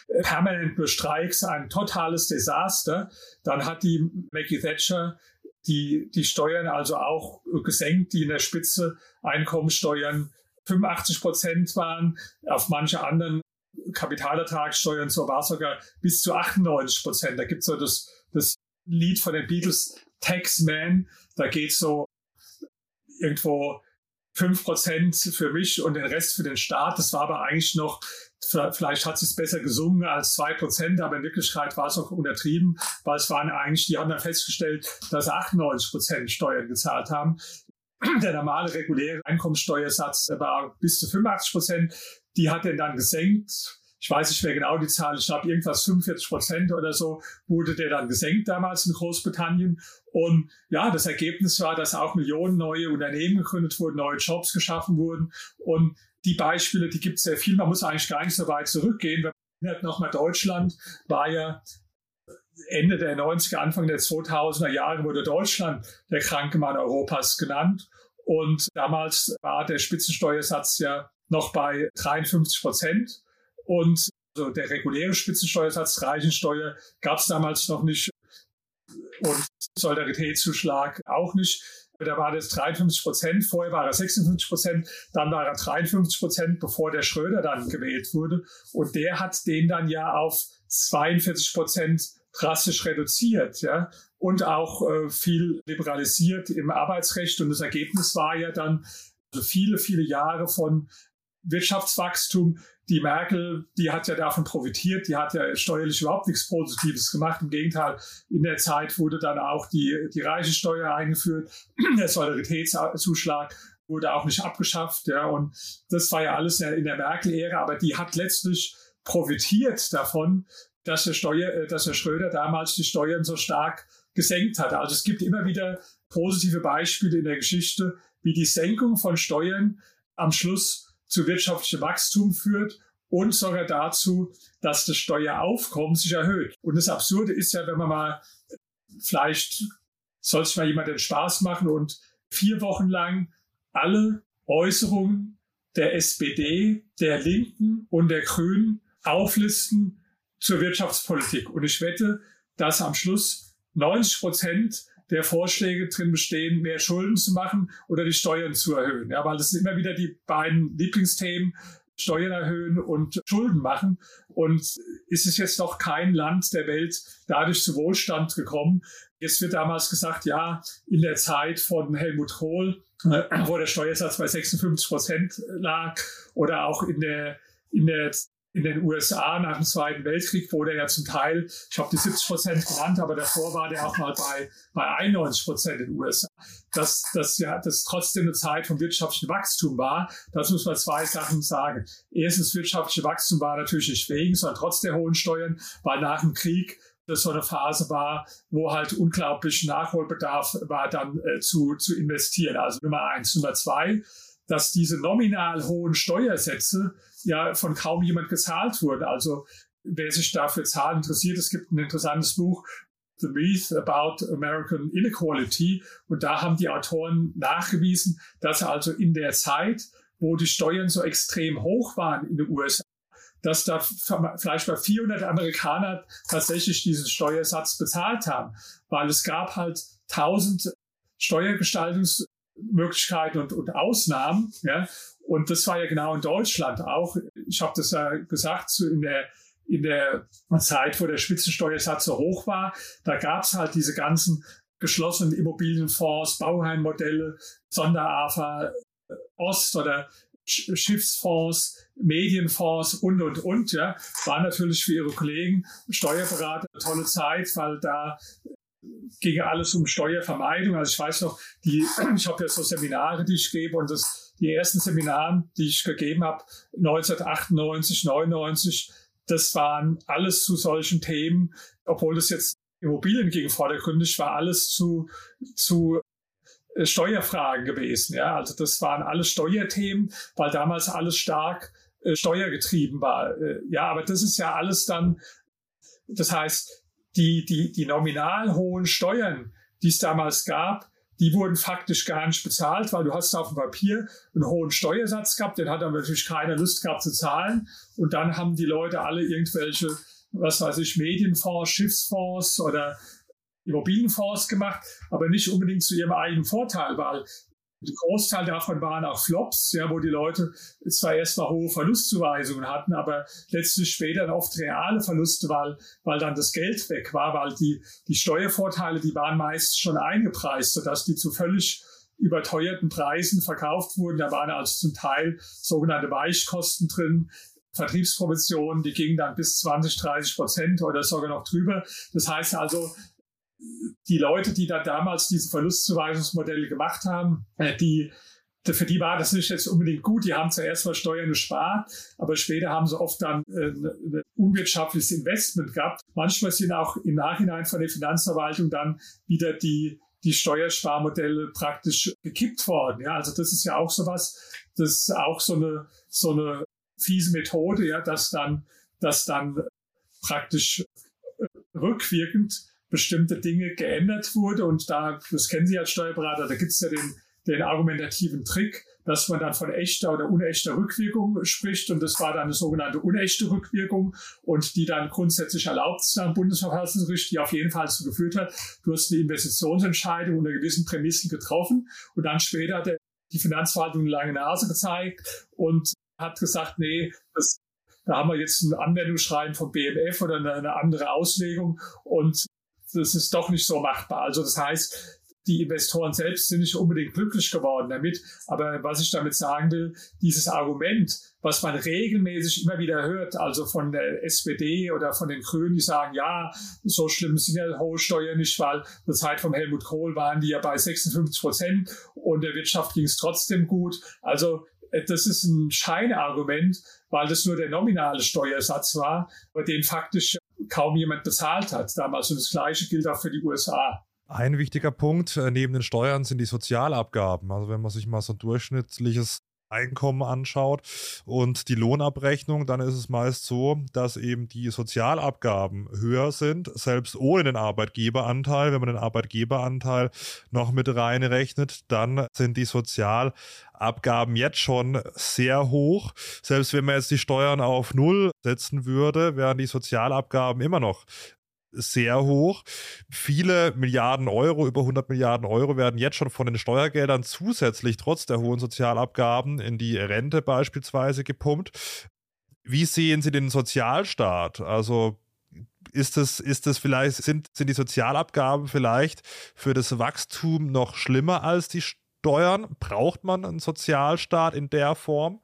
äh, permanent nur Streiks, ein totales Desaster. Dann hat die Maggie Thatcher die, die Steuern also auch gesenkt, die in der Spitze Einkommensteuern 85 Prozent waren. Auf manche anderen Kapitalertragssteuern so war sogar bis zu 98 Prozent. Da gibt es so das, das Lied von den Beatles, Taxman, da geht so irgendwo 5 Prozent für mich und den Rest für den Staat. Das war aber eigentlich noch, vielleicht hat es besser gesungen als 2 Prozent, aber in Wirklichkeit war es auch untertrieben, weil es waren eigentlich, die haben dann festgestellt, dass 98 Prozent Steuern gezahlt haben. Der normale reguläre Einkommensteuersatz war bis zu 85 Prozent. Die hat er dann gesenkt ich weiß nicht mehr genau die Zahl, ich glaube irgendwas 45 Prozent oder so wurde der dann gesenkt damals in Großbritannien. Und ja, das Ergebnis war, dass auch Millionen neue Unternehmen gegründet wurden, neue Jobs geschaffen wurden. Und die Beispiele, die gibt es sehr viel. Man muss eigentlich gar nicht so weit zurückgehen. Wenn man nochmal Deutschland, war ja Ende der 90er, Anfang der 2000er Jahre wurde Deutschland der kranke Mann Europas genannt. Und damals war der Spitzensteuersatz ja noch bei 53 Prozent. Und also der reguläre Spitzensteuersatz, Reichensteuer, gab es damals noch nicht und Solidaritätszuschlag auch nicht. Da war das 53 Prozent, vorher war er 56 Prozent, dann war er 53 Prozent, bevor der Schröder dann gewählt wurde. Und der hat den dann ja auf 42 Prozent drastisch reduziert, ja, und auch äh, viel liberalisiert im Arbeitsrecht. Und das Ergebnis war ja dann also viele, viele Jahre von Wirtschaftswachstum. Die Merkel, die hat ja davon profitiert, die hat ja steuerlich überhaupt nichts Positives gemacht. Im Gegenteil, in der Zeit wurde dann auch die, die Reichensteuer eingeführt, der Solidaritätszuschlag wurde auch nicht abgeschafft. Ja, und das war ja alles in der Merkel-Ära, aber die hat letztlich profitiert davon, dass der, Steuer, äh, dass der Schröder damals die Steuern so stark gesenkt hat. Also es gibt immer wieder positive Beispiele in der Geschichte, wie die Senkung von Steuern am Schluss zu wirtschaftlichem Wachstum führt und sogar dazu, dass das Steueraufkommen sich erhöht. Und das Absurde ist ja, wenn man mal, vielleicht soll sich mal jemand den Spaß machen und vier Wochen lang alle Äußerungen der SPD, der Linken und der Grünen auflisten zur Wirtschaftspolitik. Und ich wette, dass am Schluss 90 Prozent der Vorschläge drin bestehen, mehr Schulden zu machen oder die Steuern zu erhöhen. Ja, weil das sind immer wieder die beiden Lieblingsthemen, Steuern erhöhen und Schulden machen. Und ist es jetzt noch kein Land der Welt dadurch zu Wohlstand gekommen? Es wird damals gesagt, ja, in der Zeit von Helmut Kohl, äh, wo der Steuersatz bei 56 Prozent lag, oder auch in der, in der in den USA nach dem Zweiten Weltkrieg wurde er ja zum Teil, ich habe die 70 Prozent genannt, aber davor war der auch mal bei, bei 91 Prozent in den USA. Dass das ja das trotzdem eine Zeit von wirtschaftlichem Wachstum war, das muss man zwei Sachen sagen. Erstens, wirtschaftliche Wachstum war natürlich nicht wegen, sondern trotz der hohen Steuern, weil nach dem Krieg das so eine Phase war, wo halt unglaublich Nachholbedarf war, dann äh, zu, zu investieren. Also Nummer eins. Nummer zwei, dass diese nominal hohen Steuersätze ja von kaum jemand gezahlt wurden. Also wer sich dafür Zahlen interessiert, es gibt ein interessantes Buch, The Myth About American Inequality. Und da haben die Autoren nachgewiesen, dass also in der Zeit, wo die Steuern so extrem hoch waren in den USA, dass da vielleicht bei 400 Amerikaner tatsächlich diesen Steuersatz bezahlt haben, weil es gab halt 1000 Steuergestaltungsmöglichkeiten und, und Ausnahmen. Ja? Und das war ja genau in Deutschland auch. Ich habe das ja gesagt, so in der in der Zeit, wo der Spitzensteuersatz so hoch war, da gab es halt diese ganzen geschlossenen Immobilienfonds, Bauheimmodelle, Sonderafa Ost oder Schiffsfonds, Medienfonds und, und, und, ja, war natürlich für ihre Kollegen Steuerberater eine tolle Zeit, weil da ging alles um Steuervermeidung. Also ich weiß noch, die, ich habe ja so Seminare, die ich gebe und das, die ersten Seminare, die ich gegeben habe, 1998, 99, das waren alles zu solchen Themen, obwohl das jetzt Immobilien ging vordergründig, war alles zu, zu äh, Steuerfragen gewesen. Ja, also das waren alles Steuerthemen, weil damals alles stark äh, steuergetrieben war. Äh, ja, aber das ist ja alles dann, das heißt, die, die, die nominal hohen Steuern, die es damals gab, die wurden faktisch gar nicht bezahlt, weil du hast auf dem Papier einen hohen Steuersatz gehabt, den hat aber natürlich keiner Lust gehabt zu zahlen. Und dann haben die Leute alle irgendwelche, was weiß ich, Medienfonds, Schiffsfonds oder Immobilienfonds gemacht, aber nicht unbedingt zu ihrem eigenen Vorteil, weil ein Großteil davon waren auch Flops, ja, wo die Leute zwar erstmal hohe Verlustzuweisungen hatten, aber letztlich später oft reale Verluste, weil, weil dann das Geld weg war, weil die, die Steuervorteile, die waren meist schon eingepreist, sodass die zu völlig überteuerten Preisen verkauft wurden. Da waren also zum Teil sogenannte Weichkosten drin, Vertriebsprovisionen, die gingen dann bis 20, 30 Prozent oder sogar noch drüber. Das heißt also, die Leute, die da damals diese Verlustzuweisungsmodelle gemacht haben, äh, die für die war das nicht jetzt unbedingt gut. Die haben zuerst mal Steuern gespart, aber später haben sie oft dann äh, ein unwirtschaftliches Investment gehabt. Manchmal sind auch im Nachhinein von der Finanzverwaltung dann wieder die, die Steuersparmodelle praktisch gekippt worden. Ja, also das ist ja auch sowas, das ist auch so eine, so eine fiese Methode, ja, dass dann, dass dann praktisch äh, rückwirkend bestimmte Dinge geändert wurde. Und da, das kennen Sie als Steuerberater, da gibt es ja den, den argumentativen Trick, dass man dann von echter oder unechter Rückwirkung spricht. Und das war dann eine sogenannte unechte Rückwirkung und die dann grundsätzlich erlaubt ist dem Bundesverfassungsgericht, die auf jeden Fall dazu geführt hat, du hast eine Investitionsentscheidung unter gewissen Prämissen getroffen und dann später hat die Finanzverwaltung eine lange Nase gezeigt und hat gesagt, nee, das, da haben wir jetzt ein Anwendungsschreiben vom BMF oder eine, eine andere Auslegung und das ist doch nicht so machbar. Also das heißt, die Investoren selbst sind nicht unbedingt glücklich geworden damit. Aber was ich damit sagen will, dieses Argument, was man regelmäßig immer wieder hört, also von der SPD oder von den Grünen, die sagen, ja, so schlimm sind ja hohe Steuern nicht, weil zur Zeit von Helmut Kohl waren die ja bei 56 Prozent und der Wirtschaft ging es trotzdem gut. Also äh, das ist ein Scheinargument, weil das nur der nominale Steuersatz war, aber den faktisch kaum jemand bezahlt hat damals. Und das Gleiche gilt auch für die USA.
Ein wichtiger Punkt äh, neben den Steuern sind die Sozialabgaben. Also wenn man sich mal so ein durchschnittliches Einkommen anschaut und die Lohnabrechnung, dann ist es meist so, dass eben die Sozialabgaben höher sind, selbst ohne den Arbeitgeberanteil. Wenn man den Arbeitgeberanteil noch mit reinrechnet, dann sind die Sozialabgaben jetzt schon sehr hoch. Selbst wenn man jetzt die Steuern auf Null setzen würde, wären die Sozialabgaben immer noch sehr hoch. Viele Milliarden Euro, über 100 Milliarden Euro werden jetzt schon von den Steuergeldern zusätzlich trotz der hohen Sozialabgaben in die Rente beispielsweise gepumpt. Wie sehen Sie den Sozialstaat? Also ist es, ist es vielleicht, sind, sind die Sozialabgaben vielleicht für das Wachstum noch schlimmer als die Steuern? Braucht man einen Sozialstaat in der Form?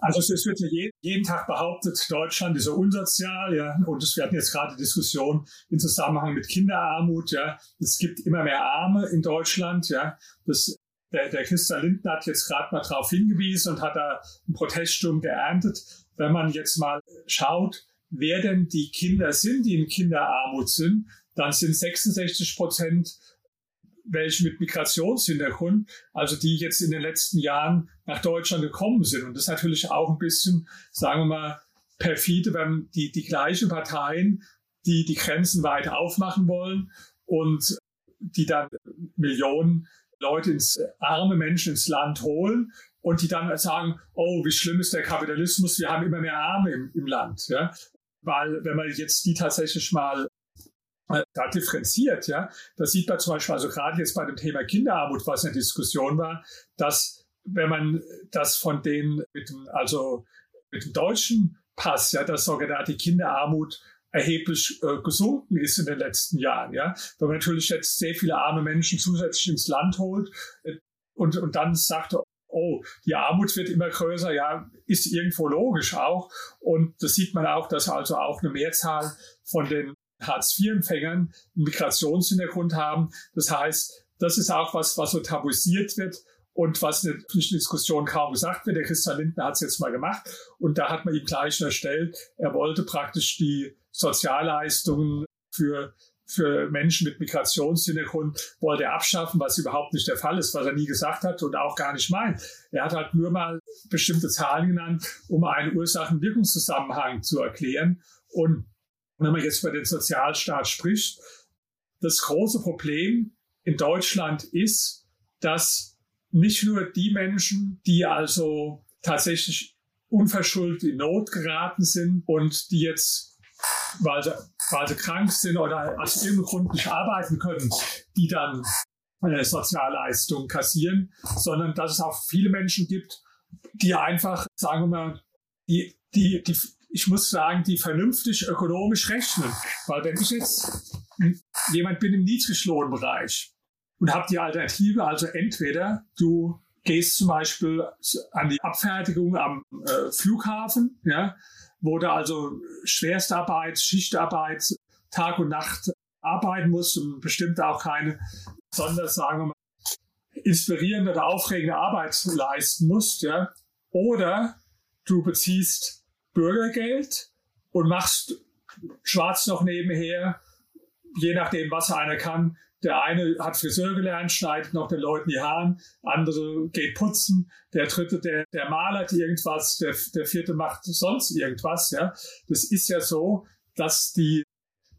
Also es wird ja jeden, Tag behauptet, Deutschland ist so unsozial, ja, und es werden jetzt gerade Diskussionen im Zusammenhang mit Kinderarmut, ja. Es gibt immer mehr Arme in Deutschland, ja. Das, der, der Christian Lindner hat jetzt gerade mal darauf hingewiesen und hat da einen Proteststurm geerntet. Wenn man jetzt mal schaut, wer denn die Kinder sind, die in Kinderarmut sind, dann sind 66 Prozent welche mit Migrationshintergrund, also die jetzt in den letzten Jahren nach Deutschland gekommen sind. Und das ist natürlich auch ein bisschen, sagen wir mal, perfide, wenn die, die gleichen Parteien, die die Grenzen weiter aufmachen wollen und die dann Millionen Leute ins arme Menschen ins Land holen und die dann sagen, oh, wie schlimm ist der Kapitalismus, wir haben immer mehr Arme im, im Land. Ja? Weil wenn man jetzt die tatsächlich mal da differenziert, ja. Da sieht man zum Beispiel, also gerade jetzt bei dem Thema Kinderarmut, was eine Diskussion war, dass wenn man das von denen mit dem, also mit dem deutschen Pass, ja, das sogenannte Kinderarmut erheblich äh, gesunken ist in den letzten Jahren, ja. Wenn man natürlich jetzt sehr viele arme Menschen zusätzlich ins Land holt äh, und, und dann sagt, oh, die Armut wird immer größer, ja, ist irgendwo logisch auch. Und das sieht man auch, dass also auch eine Mehrzahl von den Hartz-IV-Empfängern einen Migrationshintergrund haben. Das heißt, das ist auch was, was so tabuisiert wird und was in der Diskussion kaum gesagt wird. Der Christian Lindner hat es jetzt mal gemacht und da hat man ihm gleich erstellt, er wollte praktisch die Sozialleistungen für für Menschen mit Migrationshintergrund wollte er abschaffen, was überhaupt nicht der Fall ist, was er nie gesagt hat und auch gar nicht meint. Er hat halt nur mal bestimmte Zahlen genannt, um einen Ursachen-Wirkungszusammenhang zu erklären. Und wenn man jetzt über den Sozialstaat spricht, das große Problem in Deutschland ist, dass nicht nur die Menschen, die also tatsächlich unverschuldet in Not geraten sind und die jetzt, weil sie, weil sie krank sind oder aus irgendeinem Grund nicht arbeiten können, die dann eine Sozialleistung kassieren, sondern dass es auch viele Menschen gibt, die einfach, sagen wir mal, die, die, die ich muss sagen, die vernünftig ökonomisch rechnen. Weil wenn ich jetzt jemand bin im Niedriglohnbereich und habe die Alternative, also entweder du gehst zum Beispiel an die Abfertigung am äh, Flughafen, ja, wo du also Schwerstarbeit, Schichtarbeit, Tag und Nacht arbeiten musst und bestimmt auch keine besonders, sagen wir mal, inspirierende oder aufregende Arbeit leisten musst, ja. Oder du beziehst Bürgergeld und machst schwarz noch nebenher, je nachdem, was einer kann. Der eine hat Friseur gelernt, schneidet noch den Leuten die Haaren, andere geht putzen, der dritte, der, der malert irgendwas, der, der vierte macht sonst irgendwas. Ja, das ist ja so, dass die,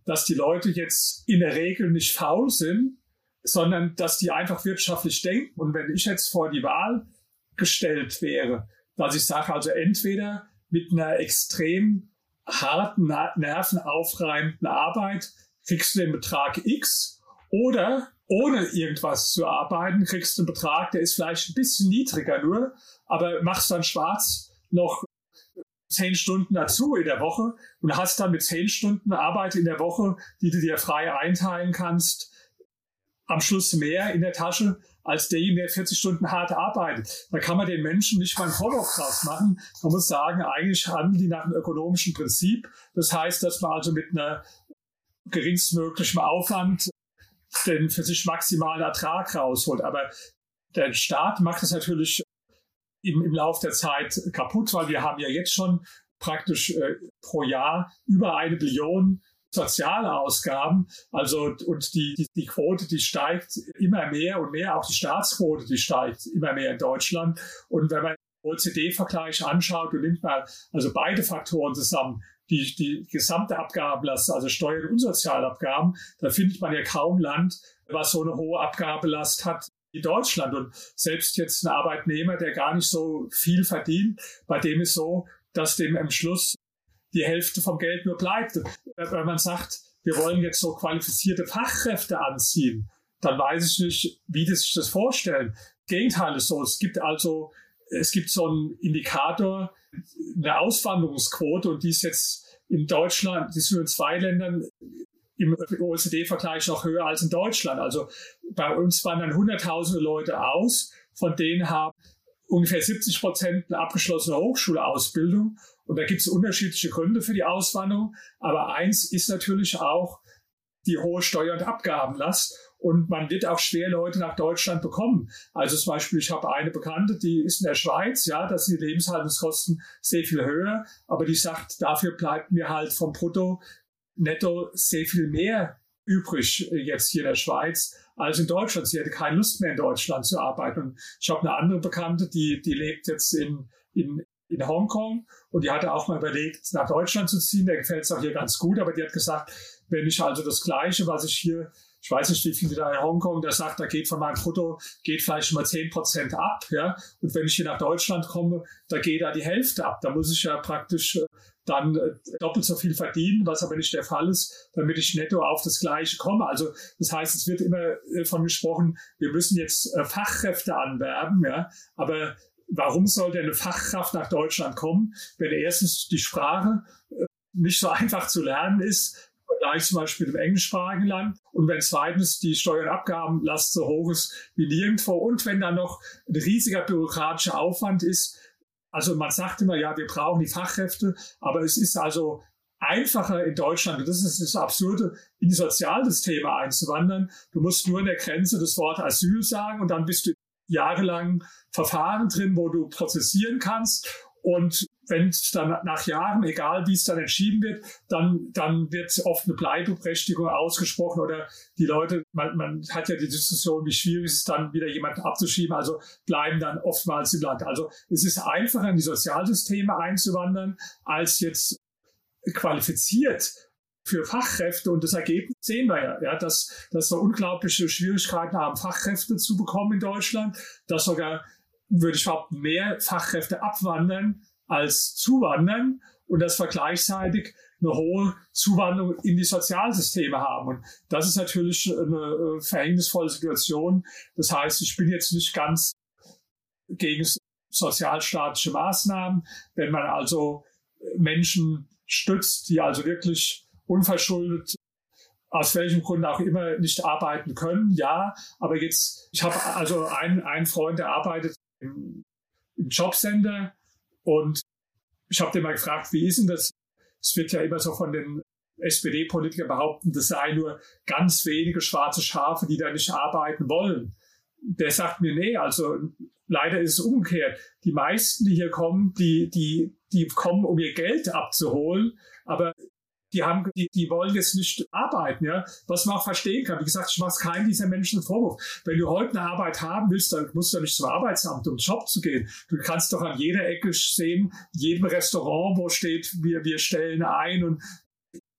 dass die Leute jetzt in der Regel nicht faul sind, sondern dass die einfach wirtschaftlich denken. Und wenn ich jetzt vor die Wahl gestellt wäre, dass ich sage, also entweder mit einer extrem harten, nervenaufreibenden Arbeit kriegst du den Betrag X oder ohne irgendwas zu arbeiten kriegst du einen Betrag, der ist vielleicht ein bisschen niedriger nur, aber machst dann schwarz noch zehn Stunden dazu in der Woche und hast dann mit zehn Stunden Arbeit in der Woche, die du dir frei einteilen kannst, am Schluss mehr in der Tasche, als derjenige, der 40 Stunden hart arbeitet. Da kann man den Menschen nicht mal einen draus machen. Man muss sagen, eigentlich handeln die nach einem ökonomischen Prinzip. Das heißt, dass man also mit einer geringstmöglichen Aufwand den für sich maximalen Ertrag rausholt. Aber der Staat macht das natürlich im, im Laufe der Zeit kaputt, weil wir haben ja jetzt schon praktisch äh, pro Jahr über eine Billion soziale Ausgaben. Also und die, die, die Quote, die steigt immer mehr und mehr, auch die Staatsquote, die steigt immer mehr in Deutschland. Und wenn man OECD-Vergleich anschaut und nimmt mal also beide Faktoren zusammen, die, die gesamte Abgabenlast, also Steuern und Sozialabgaben, da findet man ja kaum Land, was so eine hohe Abgabelast hat wie Deutschland. Und selbst jetzt ein Arbeitnehmer, der gar nicht so viel verdient, bei dem ist so, dass dem am Schluss die Hälfte vom Geld nur bleibt. Wenn man sagt, wir wollen jetzt so qualifizierte Fachkräfte anziehen, dann weiß ich nicht, wie die sich das vorstellen. Gegenteil ist so. Es gibt also, es gibt so einen Indikator, eine Auswanderungsquote und die ist jetzt in Deutschland, die ist in zwei Ländern im OECD-Vergleich noch höher als in Deutschland. Also bei uns wandern hunderttausende Leute aus, von denen haben ungefähr 70 Prozent eine abgeschlossene Hochschulausbildung. Und da gibt es unterschiedliche Gründe für die Auswanderung. Aber eins ist natürlich auch die hohe Steuer- und Abgabenlast. Und man wird auch schwer Leute nach Deutschland bekommen. Also zum Beispiel, ich habe eine Bekannte, die ist in der Schweiz, ja, da sind die Lebenshaltungskosten sehr viel höher, aber die sagt, dafür bleibt mir halt vom Brutto netto sehr viel mehr übrig jetzt hier in der Schweiz als in Deutschland. Sie hätte keine Lust mehr in Deutschland zu arbeiten. Und ich habe eine andere Bekannte, die, die lebt jetzt in, in, in Hongkong und die hatte auch mal überlegt, nach Deutschland zu ziehen. Der gefällt es auch hier ganz gut, aber die hat gesagt, wenn ich also das Gleiche, was ich hier ich weiß nicht, wie viele da in Hongkong, der sagt, da geht von meinem Brutto, geht vielleicht mal zehn Prozent ab, ja. Und wenn ich hier nach Deutschland komme, da geht da die Hälfte ab. Da muss ich ja praktisch äh, dann äh, doppelt so viel verdienen, was aber nicht der Fall ist, damit ich netto auf das Gleiche komme. Also das heißt, es wird immer äh, von gesprochen, wir müssen jetzt Fachkräfte anwerben, ja. Aber warum soll denn eine Fachkraft nach Deutschland kommen, wenn erstens die Sprache nicht so einfach zu lernen ist, Vergleich zum Beispiel dem englischsprachigen Land. Und wenn zweitens die Steuer- und Abgabenlast so hoch ist wie nirgendwo und wenn dann noch ein riesiger bürokratischer Aufwand ist, also man sagt immer, ja, wir brauchen die Fachkräfte, aber es ist also einfacher in Deutschland, und das ist das Absurde, in die Sozialsysteme einzuwandern. Du musst nur in der Grenze das Wort Asyl sagen und dann bist du jahrelang Verfahren drin, wo du prozessieren kannst. Und wenn dann nach Jahren, egal wie es dann entschieden wird, dann, dann wird oft eine Bleibeberechtigung ausgesprochen oder die Leute, man, man hat ja die Diskussion, wie schwierig es ist, dann wieder jemanden abzuschieben, also bleiben dann oftmals im Land. Also es ist einfacher, in die Sozialsysteme einzuwandern, als jetzt qualifiziert für Fachkräfte und das Ergebnis sehen wir ja, ja dass, dass wir unglaubliche Schwierigkeiten haben, Fachkräfte zu bekommen in Deutschland, dass sogar, würde ich behaupten, mehr Fachkräfte abwandern, als zuwandern und dass wir gleichzeitig eine hohe Zuwanderung in die Sozialsysteme haben. Und das ist natürlich eine äh, verhängnisvolle Situation. Das heißt, ich bin jetzt nicht ganz gegen sozialstaatliche Maßnahmen. Wenn man also Menschen stützt, die also wirklich unverschuldet aus welchem Grund auch immer nicht arbeiten können, ja. Aber jetzt, ich habe also einen, einen Freund, der arbeitet im, im Jobcenter und ich habe den mal gefragt, wie ist denn das? Es wird ja immer so von den SPD-Politikern behaupten, das sei nur ganz wenige schwarze Schafe, die da nicht arbeiten wollen. Der sagt mir, nee, also leider ist es umgekehrt. Die meisten, die hier kommen, die, die, die kommen, um ihr Geld abzuholen, aber die haben, die, die wollen jetzt nicht arbeiten, ja, was man auch verstehen kann. Wie gesagt, ich mache keinen dieser Menschen einen Vorwurf. Wenn du heute eine Arbeit haben willst, dann musst du nicht zum Arbeitsamt, um Job zu gehen. Du kannst doch an jeder Ecke sehen, jedem Restaurant, wo steht, wir, wir stellen ein und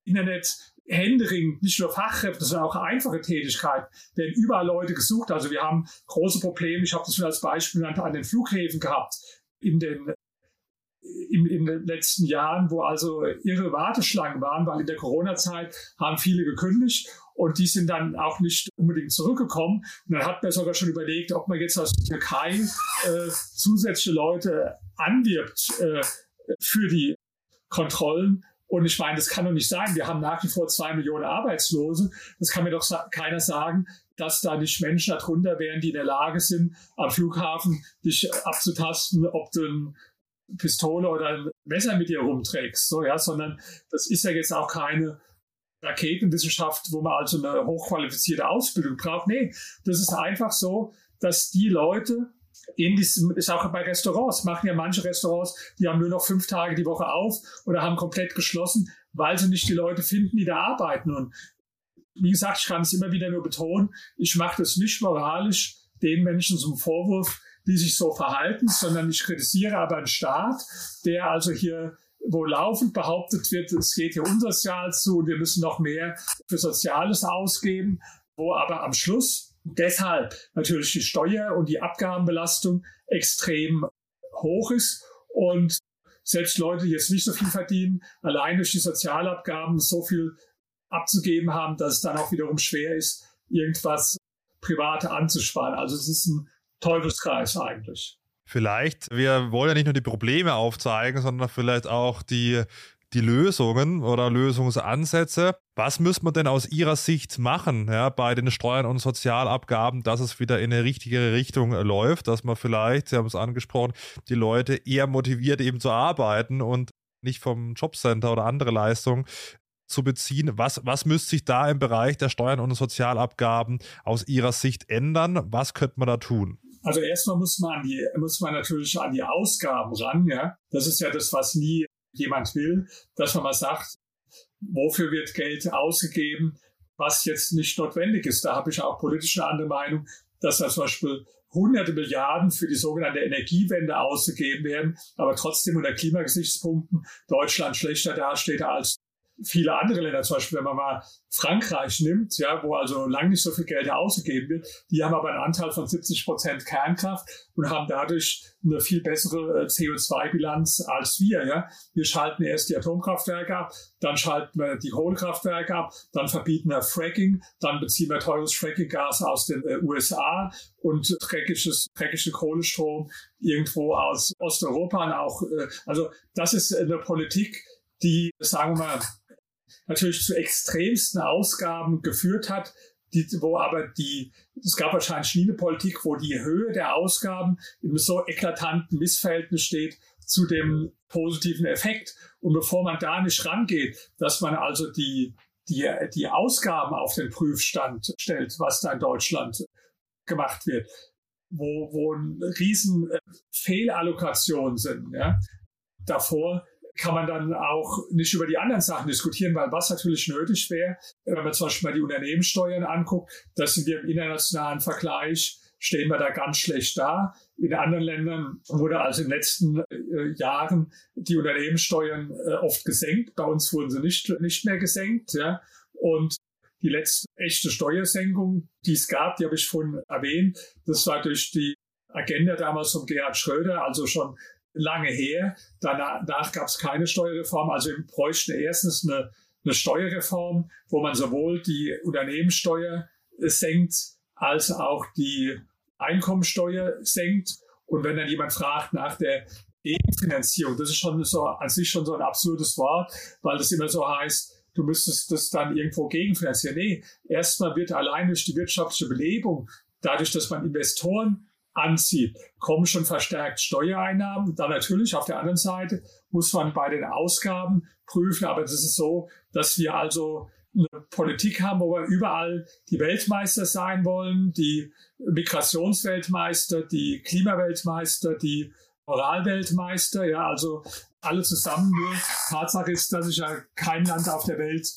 Internet, Händering, nicht nur Fachkräfte, sondern auch einfache Tätigkeiten, werden überall Leute gesucht. Also wir haben große Probleme, ich habe das schon als Beispiel an den Flughäfen gehabt, in den in, in den letzten Jahren, wo also irre Warteschlangen waren, weil in der Corona-Zeit haben viele gekündigt und die sind dann auch nicht unbedingt zurückgekommen. Und dann hat man sogar schon überlegt, ob man jetzt aus der Türkei äh, zusätzliche Leute anwirbt äh, für die Kontrollen. Und ich meine, das kann doch nicht sein. Wir haben nach wie vor zwei Millionen Arbeitslose. Das kann mir doch sa keiner sagen, dass da nicht Menschen darunter wären, die in der Lage sind, am Flughafen dich abzutasten, ob du ein Pistole oder ein Messer mit dir rumträgst, so, ja, sondern das ist ja jetzt auch keine Raketenwissenschaft, wo man also eine hochqualifizierte Ausbildung braucht. Nee, das ist einfach so, dass die Leute in diesem, ist auch bei Restaurants, machen ja manche Restaurants, die haben nur noch fünf Tage die Woche auf oder haben komplett geschlossen, weil sie nicht die Leute finden, die da arbeiten. Und wie gesagt, ich kann es immer wieder nur betonen, ich mache das nicht moralisch den Menschen zum Vorwurf, die sich so verhalten, sondern ich kritisiere aber einen Staat, der also hier wo laufend behauptet wird, es geht hier unsozial zu und wir müssen noch mehr für Soziales ausgeben, wo aber am Schluss deshalb natürlich die Steuer- und die Abgabenbelastung extrem hoch ist und selbst Leute, die jetzt nicht so viel verdienen, allein durch die Sozialabgaben so viel abzugeben haben, dass es dann auch wiederum schwer ist, irgendwas Private anzusparen. Also es ist ein Teufelskreis eigentlich.
Vielleicht, wir wollen ja nicht nur die Probleme aufzeigen, sondern vielleicht auch die, die Lösungen oder Lösungsansätze. Was müsste man denn aus Ihrer Sicht machen ja, bei den Steuern und Sozialabgaben, dass es wieder in eine richtige Richtung läuft, dass man vielleicht, Sie haben es angesprochen, die Leute eher motiviert eben zu arbeiten und nicht vom Jobcenter oder andere Leistungen zu beziehen. Was, was müsste sich da im Bereich der Steuern und Sozialabgaben aus Ihrer Sicht ändern? Was könnte man da tun?
Also erstmal muss man, an die, muss man natürlich an die Ausgaben ran. Ja? Das ist ja das, was nie jemand will, dass man mal sagt, wofür wird Geld ausgegeben, was jetzt nicht notwendig ist. Da habe ich auch politisch eine andere Meinung, dass da zum Beispiel hunderte Milliarden für die sogenannte Energiewende ausgegeben werden, aber trotzdem unter Klimagesichtspunkten Deutschland schlechter dasteht als viele andere Länder, zum Beispiel wenn man mal Frankreich nimmt, ja, wo also lang nicht so viel Geld ausgegeben wird, die haben aber einen Anteil von 70 Prozent Kernkraft und haben dadurch eine viel bessere äh, CO2-Bilanz als wir. Ja. Wir schalten erst die Atomkraftwerke ab, dann schalten wir die Kohlekraftwerke ab, dann verbieten wir Fracking, dann beziehen wir teures Frackinggas aus den äh, USA und dreckiges, dreckige Kohlestrom irgendwo aus Osteuropa. Und auch, äh, also das ist eine Politik, die, sagen wir mal, natürlich zu extremsten Ausgaben geführt hat, die, wo aber die, es gab wahrscheinlich nie eine Politik, wo die Höhe der Ausgaben im so eklatanten Missverhältnis steht zu dem positiven Effekt. Und bevor man da nicht rangeht, dass man also die, die, die Ausgaben auf den Prüfstand stellt, was da in Deutschland gemacht wird, wo, wo riesen äh, Fehlallokationen sind, ja. Davor kann man dann auch nicht über die anderen Sachen diskutieren, weil was natürlich nötig wäre, wenn man zum Beispiel mal die Unternehmenssteuern anguckt, das sind wir im internationalen Vergleich, stehen wir da ganz schlecht da. In anderen Ländern wurde also in den letzten äh, Jahren die Unternehmenssteuern äh, oft gesenkt. Bei uns wurden sie nicht, nicht mehr gesenkt. Ja. Und die letzte echte Steuersenkung, die es gab, die habe ich vorhin erwähnt, das war durch die Agenda damals von Gerhard Schröder, also schon lange her. Danach, gab es keine Steuerreform. Also wir bräuchten erstens eine, eine Steuerreform, wo man sowohl die Unternehmenssteuer senkt, als auch die Einkommensteuer senkt. Und wenn dann jemand fragt nach der Gegenfinanzierung, das ist schon so an sich schon so ein absurdes Wort, weil das immer so heißt, du müsstest das dann irgendwo gegenfinanzieren. Nee, erstmal wird allein durch die wirtschaftliche Belebung, dadurch, dass man Investoren anzieht, kommen schon verstärkt Steuereinnahmen. Dann natürlich auf der anderen Seite muss man bei den Ausgaben prüfen, aber das ist so, dass wir also eine Politik haben, wo wir überall die Weltmeister sein wollen, die Migrationsweltmeister, die Klimaweltmeister, die Moralweltmeister, ja, also alle zusammen. Nur Tatsache ist, dass ich ja kein Land auf der Welt,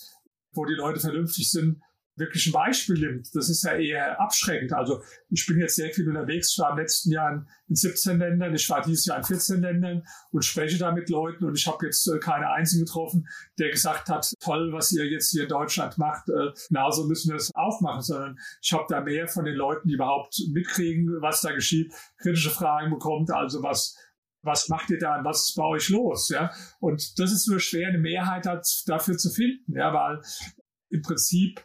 wo die Leute vernünftig sind, wirklich ein Beispiel nimmt, das ist ja eher abschreckend. Also ich bin jetzt sehr viel unterwegs, ich war im letzten Jahr in 17 Ländern, ich war dieses Jahr in 14 Ländern und spreche da mit Leuten und ich habe jetzt äh, keine einzigen getroffen, der gesagt hat, toll, was ihr jetzt hier in Deutschland macht, äh, genauso müssen wir es auch machen, sondern ich habe da mehr von den Leuten, die überhaupt mitkriegen, was da geschieht, kritische Fragen bekommt, also was was macht ihr da und was ist bei euch los? Ja? Und das ist nur schwer, eine Mehrheit dafür zu finden, ja, weil im Prinzip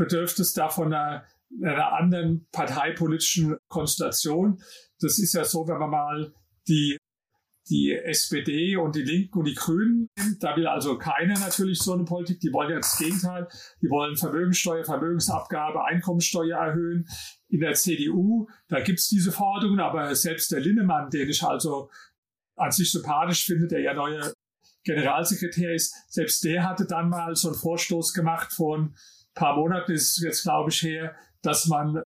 bedürfte es da von einer, einer anderen parteipolitischen Konstellation. Das ist ja so, wenn man mal die die SPD und die Linken und die Grünen nimmt. Da will also keiner natürlich so eine Politik. Die wollen ja das Gegenteil. Die wollen Vermögenssteuer, Vermögensabgabe, Einkommensteuer erhöhen. In der CDU, da gibt es diese Forderungen, aber selbst der Linnemann, den ich also an sich sympathisch finde, der ja neuer Generalsekretär ist, selbst der hatte dann mal so einen Vorstoß gemacht von paar Monaten ist jetzt, glaube ich, her, dass man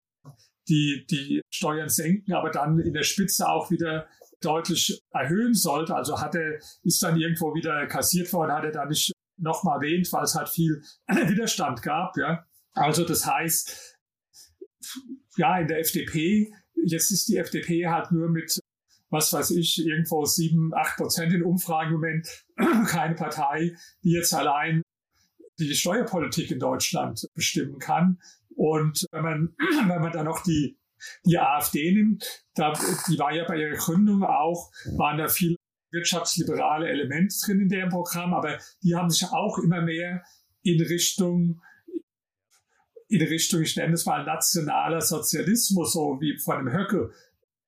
die, die Steuern senken, aber dann in der Spitze auch wieder deutlich erhöhen sollte. Also hat er, ist dann irgendwo wieder kassiert worden, hat er da nicht nochmal erwähnt, weil es halt viel Widerstand gab. Ja. Also das heißt, ja, in der FDP, jetzt ist die FDP halt nur mit, was weiß ich, irgendwo sieben, acht Prozent in Umfragen im Moment keine Partei, die jetzt allein die Steuerpolitik in Deutschland bestimmen kann. Und wenn man, wenn man dann noch die, die AfD nimmt, da, die war ja bei ihrer Gründung auch, waren da viele wirtschaftsliberale Elemente drin in deren Programm, aber die haben sich auch immer mehr in Richtung in Richtung, ich nenne es mal nationaler Sozialismus, so wie von dem Höcke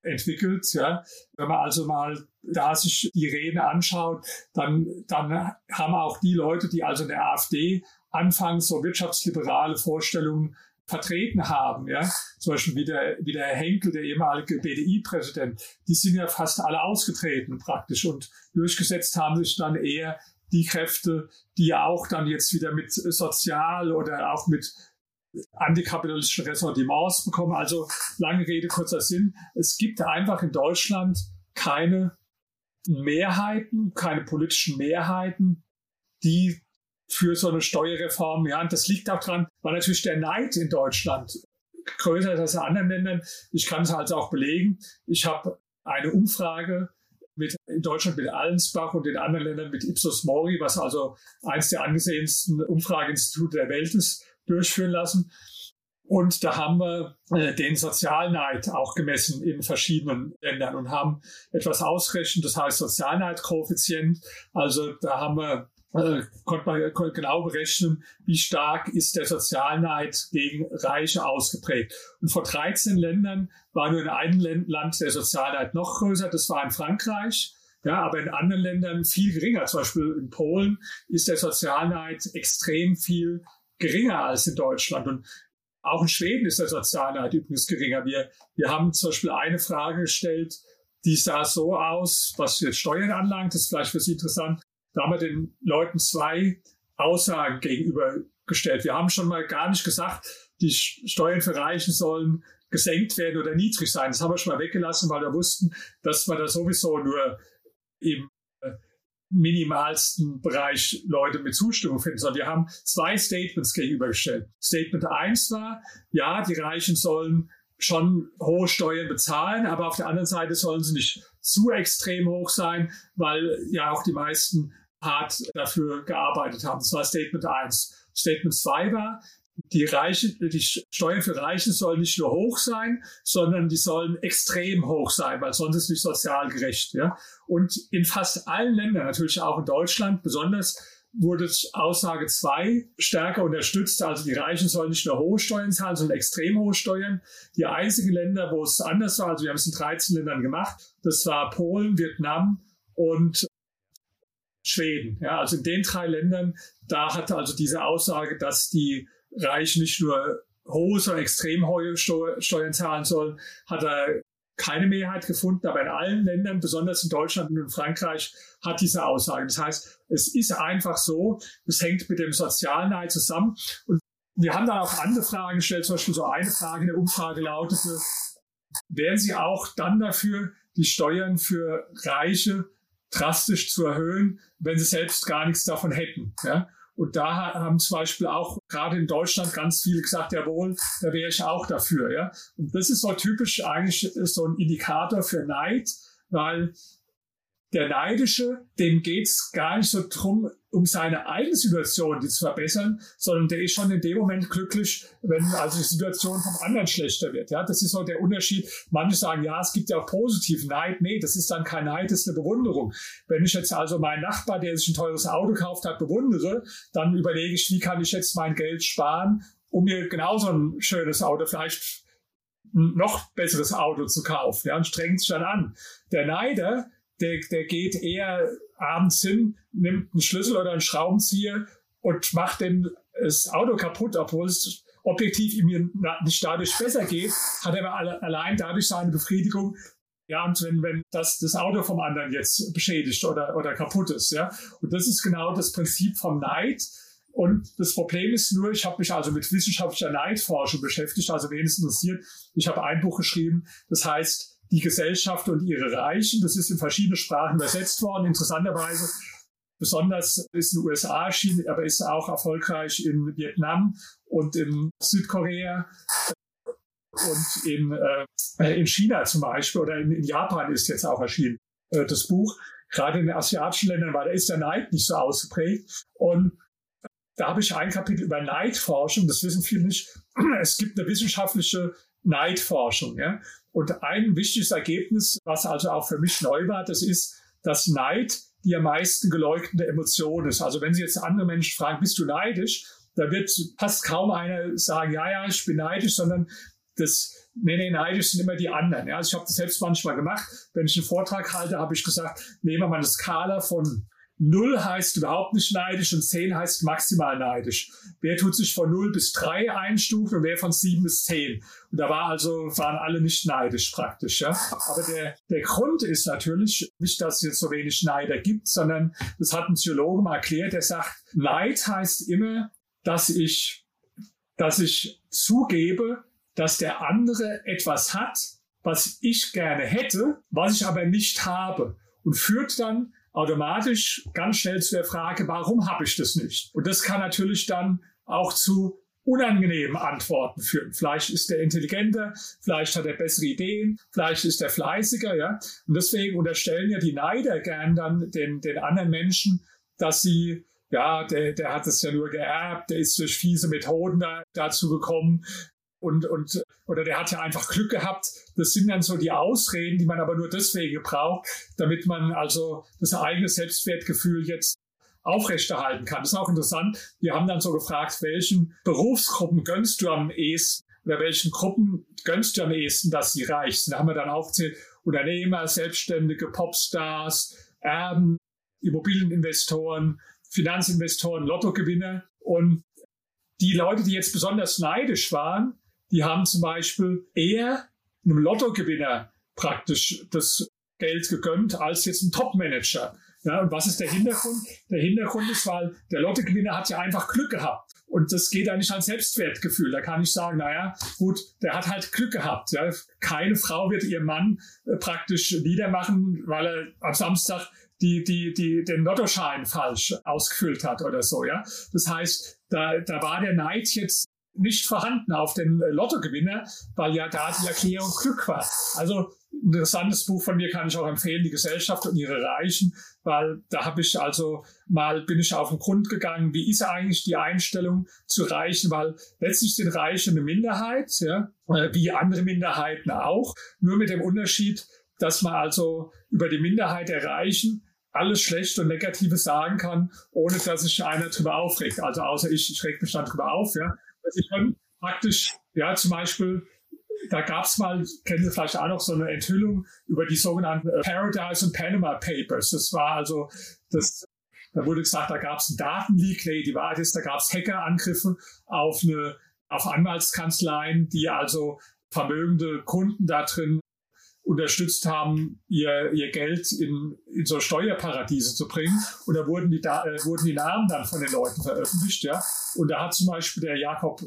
entwickelt. Ja. Wenn man also mal da sich die Reden anschaut, dann, dann haben auch die Leute, die also in der AfD anfangs so wirtschaftsliberale Vorstellungen vertreten haben, ja, zum Beispiel wie der, wie der Herr Henkel, der ehemalige BDI-Präsident, die sind ja fast alle ausgetreten praktisch und durchgesetzt haben sich dann eher die Kräfte, die ja auch dann jetzt wieder mit sozial oder auch mit antikapitalistischen Ressentiments bekommen. Also lange Rede, kurzer Sinn. Es gibt einfach in Deutschland keine Mehrheiten, keine politischen Mehrheiten, die für so eine Steuerreform, ja, und das liegt auch dran, weil natürlich der Neid in Deutschland größer ist als in anderen Ländern. Ich kann es also auch belegen. Ich habe eine Umfrage mit, in Deutschland mit Allensbach und in anderen Ländern mit Ipsos Mori, was also eines der angesehensten Umfrageinstitute der Welt ist, durchführen lassen. Und da haben wir äh, den Sozialneid auch gemessen in verschiedenen Ländern und haben etwas ausgerechnet, das heißt Sozialneidkoeffizient. Also da haben wir äh, konnte man genau berechnen, wie stark ist der Sozialneid gegen Reiche ausgeprägt. Und vor 13 Ländern war nur in einem Land der Sozialneid noch größer, das war in Frankreich. Ja, aber in anderen Ländern viel geringer. Zum Beispiel in Polen ist der Sozialneid extrem viel geringer als in Deutschland. Und auch in Schweden ist der Sozialneid übrigens geringer. Wir, wir haben zum Beispiel eine Frage gestellt, die sah so aus, was jetzt Steuern anlangt, das ist vielleicht für Sie interessant. Da haben wir den Leuten zwei Aussagen gegenübergestellt. Wir haben schon mal gar nicht gesagt, die Steuern für Reichen sollen gesenkt werden oder niedrig sein. Das haben wir schon mal weggelassen, weil wir wussten, dass man da sowieso nur im minimalsten Bereich Leute mit Zustimmung finden, sondern wir haben zwei Statements gegenübergestellt. Statement eins war, ja, die Reichen sollen schon hohe Steuern bezahlen, aber auf der anderen Seite sollen sie nicht zu extrem hoch sein, weil ja auch die meisten hart dafür gearbeitet haben. Das war Statement 1. Statement 2 war, die, Reiche, die Steuern für Reiche sollen nicht nur hoch sein, sondern die sollen extrem hoch sein, weil sonst ist es nicht sozial gerecht. Ja? Und in fast allen Ländern, natürlich auch in Deutschland besonders, wurde Aussage 2 stärker unterstützt. Also die Reichen sollen nicht nur hohe Steuern zahlen, sondern extrem hohe Steuern. Die einzigen Länder, wo es anders war, also wir haben es in 13 Ländern gemacht, das war Polen, Vietnam und Schweden. Ja, also in den drei Ländern, da hatte also diese Aussage, dass die Reichen nicht nur hohe, sondern extrem hohe Steuern zahlen sollen, hat er keine Mehrheit gefunden, aber in allen Ländern, besonders in Deutschland und in Frankreich, hat diese Aussage. Das heißt, es ist einfach so, es hängt mit dem Sozialneid zusammen. Und wir haben dann auch andere Fragen gestellt, zum Beispiel so eine Frage in der Umfrage lautete, wären Sie auch dann dafür, die Steuern für Reiche drastisch zu erhöhen, wenn sie selbst gar nichts davon hätten. Ja? Und da haben zum Beispiel auch gerade in Deutschland ganz viele gesagt, jawohl, da wäre ich auch dafür. Ja? Und das ist so typisch eigentlich so ein Indikator für Neid, weil der Neidische, dem geht's gar nicht so drum, um seine eigene Situation die zu verbessern, sondern der ist schon in dem Moment glücklich, wenn also die Situation vom anderen schlechter wird. Ja, das ist so der Unterschied. Manche sagen, ja, es gibt ja auch positiven Neid. Nee, das ist dann kein Neid, das ist eine Bewunderung. Wenn ich jetzt also meinen Nachbar, der sich ein teures Auto gekauft hat, bewundere, dann überlege ich, wie kann ich jetzt mein Geld sparen, um mir genauso ein schönes Auto, vielleicht ein noch besseres Auto zu kaufen. Ja, und strengt sich dann an. Der Neider, der, der geht eher abends hin, nimmt einen Schlüssel oder einen Schraubenzieher und macht dem das Auto kaputt, obwohl es objektiv ihm nicht dadurch besser geht, hat er aber allein dadurch seine Befriedigung, ja, und wenn, wenn das, das Auto vom anderen jetzt beschädigt oder, oder kaputt ist, ja. Und das ist genau das Prinzip vom Neid. Und das Problem ist nur, ich habe mich also mit wissenschaftlicher Neidforschung beschäftigt, also wen es interessiert. Ich habe ein Buch geschrieben, das heißt die Gesellschaft und ihre Reichen. Das ist in verschiedene Sprachen übersetzt worden. Interessanterweise besonders ist in den USA erschienen, aber ist auch erfolgreich in Vietnam und in Südkorea und in, äh, in China zum Beispiel oder in, in Japan ist jetzt auch erschienen äh, das Buch. Gerade in den asiatischen Ländern war da ist der Neid nicht so ausgeprägt. Und da habe ich ein Kapitel über Neidforschung, das wissen viele nicht. Es gibt eine wissenschaftliche Neidforschung. Ja? Und ein wichtiges Ergebnis, was also auch für mich neu war, das ist, dass Neid die am meisten geleugnete Emotion ist. Also wenn Sie jetzt andere Menschen fragen, bist du neidisch? Da wird fast kaum einer sagen, ja, ja, ich bin neidisch, sondern das, nee, nee, neidisch sind immer die anderen. Ja, also ich habe das selbst manchmal gemacht. Wenn ich einen Vortrag halte, habe ich gesagt, nehmen wir mal eine Skala von Null heißt überhaupt nicht neidisch und zehn heißt maximal neidisch. Wer tut sich von null bis drei einstufen und wer von sieben bis zehn? Und da war also, waren alle nicht neidisch praktisch, ja. Aber der, der Grund ist natürlich nicht, dass es jetzt so wenig Neider gibt, sondern das hat ein Psychologe mal erklärt, der sagt, Neid heißt immer, dass ich, dass ich zugebe, dass der andere etwas hat, was ich gerne hätte, was ich aber nicht habe und führt dann automatisch ganz schnell zu der Frage, warum habe ich das nicht? Und das kann natürlich dann auch zu unangenehmen Antworten führen. Vielleicht ist der intelligenter, vielleicht hat er bessere Ideen, vielleicht ist er fleißiger, ja. Und deswegen unterstellen ja die Neider gern dann den, den anderen Menschen, dass sie ja, der, der hat es ja nur geerbt, der ist durch fiese Methoden da, dazu gekommen, und, und, oder der hat ja einfach Glück gehabt. Das sind dann so die Ausreden, die man aber nur deswegen braucht, damit man also das eigene Selbstwertgefühl jetzt aufrechterhalten kann. Das ist auch interessant. Wir haben dann so gefragt, welchen Berufsgruppen gönnst du am ehesten oder welchen Gruppen gönnst du am ehesten, dass sie reich sind. Da haben wir dann aufgezählt, Unternehmer, Selbstständige, Popstars, Erben, Immobilieninvestoren, Finanzinvestoren, Lottogewinner. Und die Leute, die jetzt besonders neidisch waren, die haben zum Beispiel eher einem Lottogewinner praktisch das Geld gegönnt als jetzt ein Topmanager. Ja, und was ist der Hintergrund? Der Hintergrund ist, weil der Lottogewinner hat ja einfach Glück gehabt. Und das geht eigentlich an Selbstwertgefühl. Da kann ich sagen, naja, gut, der hat halt Glück gehabt. Ja. Keine Frau wird ihren Mann äh, praktisch niedermachen, weil er am Samstag die, die, die, den Lottoschein falsch ausgefüllt hat oder so. Ja. Das heißt, da, da war der Neid jetzt nicht vorhanden auf den äh, Lottogewinner, weil ja da die Erklärung Glück war. Also ein interessantes Buch von mir kann ich auch empfehlen, Die Gesellschaft und ihre Reichen, weil da habe ich also mal, bin ich auf den Grund gegangen, wie ist eigentlich die Einstellung zu Reichen, weil letztlich sind Reiche eine Minderheit, ja, äh, wie andere Minderheiten auch, nur mit dem Unterschied, dass man also über die Minderheit der Reichen alles Schlechte und Negative sagen kann, ohne dass sich einer drüber aufregt. Also außer ich, ich reg mich dann drüber auf, ja. Sie können praktisch, ja, zum Beispiel, da gab es mal, kennen Sie vielleicht auch noch so eine Enthüllung über die sogenannten äh, Paradise und Panama Papers. Das war also, das, da wurde gesagt, da gab es einen Datenleak. Nee, die Wahrheit ist, da gab es Hackerangriffe auf auf Anwaltskanzleien, die also vermögende Kunden da drin unterstützt haben, ihr, ihr Geld in, in so Steuerparadiese zu bringen. Und da wurden die, da, äh, wurden die Namen dann von den Leuten veröffentlicht. Ja. Und da hat zum Beispiel der Jakob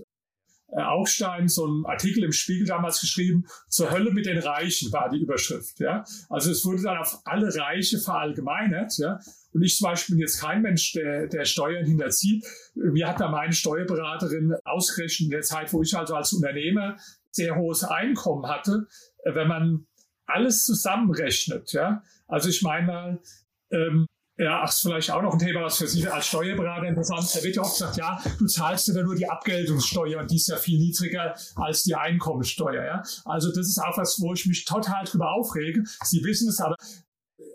äh, Augstein so einen Artikel im Spiegel damals geschrieben, zur Hölle mit den Reichen war die Überschrift. Ja. Also es wurde dann auf alle Reiche verallgemeinert. Ja. Und ich zum Beispiel bin jetzt kein Mensch, der, der Steuern hinterzieht. Mir hat da meine Steuerberaterin ausgerechnet in der Zeit, wo ich also als Unternehmer sehr hohes Einkommen hatte, äh, wenn man alles zusammenrechnet. Ja? Also ich meine mal, ähm, ja, ach, ist vielleicht auch noch ein Thema, was für Sie als Steuerberater interessant ist. Da wird ja oft gesagt, ja, du zahlst ja nur die Abgeltungssteuer und die ist ja viel niedriger als die Einkommensteuer. Ja? Also das ist auch was, wo ich mich total drüber aufrege. Sie wissen es, aber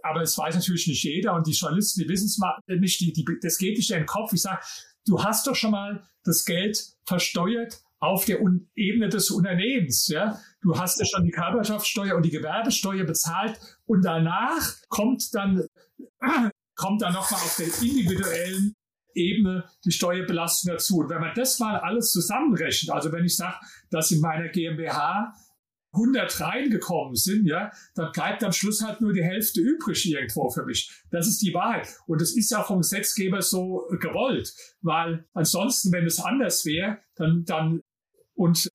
aber es weiß natürlich nicht jeder und die Journalisten, die wissen es mal nicht, die, die, das geht nicht in den Kopf. Ich sage, du hast doch schon mal das Geld versteuert auf der Ebene des Unternehmens. Ja? Du hast ja schon die Körperschaftssteuer und die Gewerbesteuer bezahlt und danach kommt dann, kommt dann nochmal auf der individuellen Ebene die Steuerbelastung dazu. Und wenn man das mal alles zusammenrechnet, also wenn ich sage, dass in meiner GmbH 100 reingekommen sind, ja, dann bleibt am Schluss halt nur die Hälfte übrig irgendwo für mich. Das ist die Wahrheit. Und das ist ja vom Gesetzgeber so gewollt, weil ansonsten, wenn es anders wäre, dann, dann und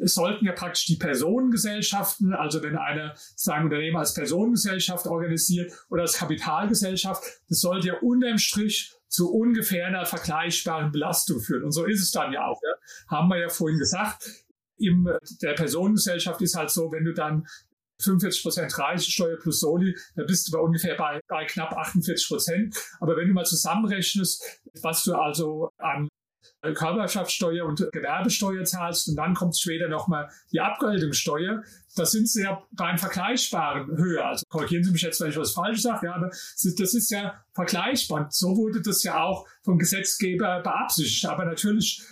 es sollten ja praktisch die Personengesellschaften, also wenn einer sein Unternehmen als Personengesellschaft organisiert oder als Kapitalgesellschaft, das sollte ja unterm Strich zu ungefähr einer vergleichbaren Belastung führen. Und so ist es dann ja auch. Ja. Haben wir ja vorhin gesagt. In der Personengesellschaft ist halt so, wenn du dann 45 Prozent Reichensteuer plus Soli, da bist du bei ungefähr bei, bei knapp 48 Prozent. Aber wenn du mal zusammenrechnest, was du also an Körperschaftssteuer und Gewerbesteuer zahlst und dann kommt später nochmal die Abgeltungssteuer, das sind sie ja beim Vergleichbaren höher. Also korrigieren Sie mich jetzt, wenn ich was falsch sage, ja, aber das ist ja vergleichbar. So wurde das ja auch vom Gesetzgeber beabsichtigt. Aber natürlich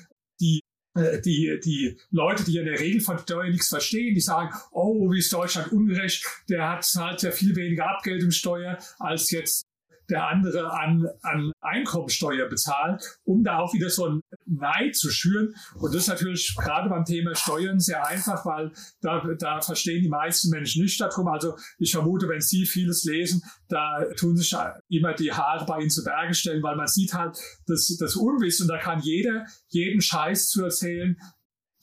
die äh, die, die Leute, die in der Regel von Steuern nichts verstehen, die sagen, oh, wie ist Deutschland ungerecht, der hat halt ja viel weniger Abgeltungssteuer als jetzt der andere an, an Einkommensteuer bezahlt, um da auch wieder so ein Neid zu schüren. Und das ist natürlich gerade beim Thema Steuern sehr einfach, weil da, da verstehen die meisten Menschen nicht darum. Also ich vermute, wenn Sie vieles lesen, da tun sich immer die Haare bei Ihnen zu Berge stellen, weil man sieht halt das, das Unwissen. Und da kann jeder jeden Scheiß zu erzählen,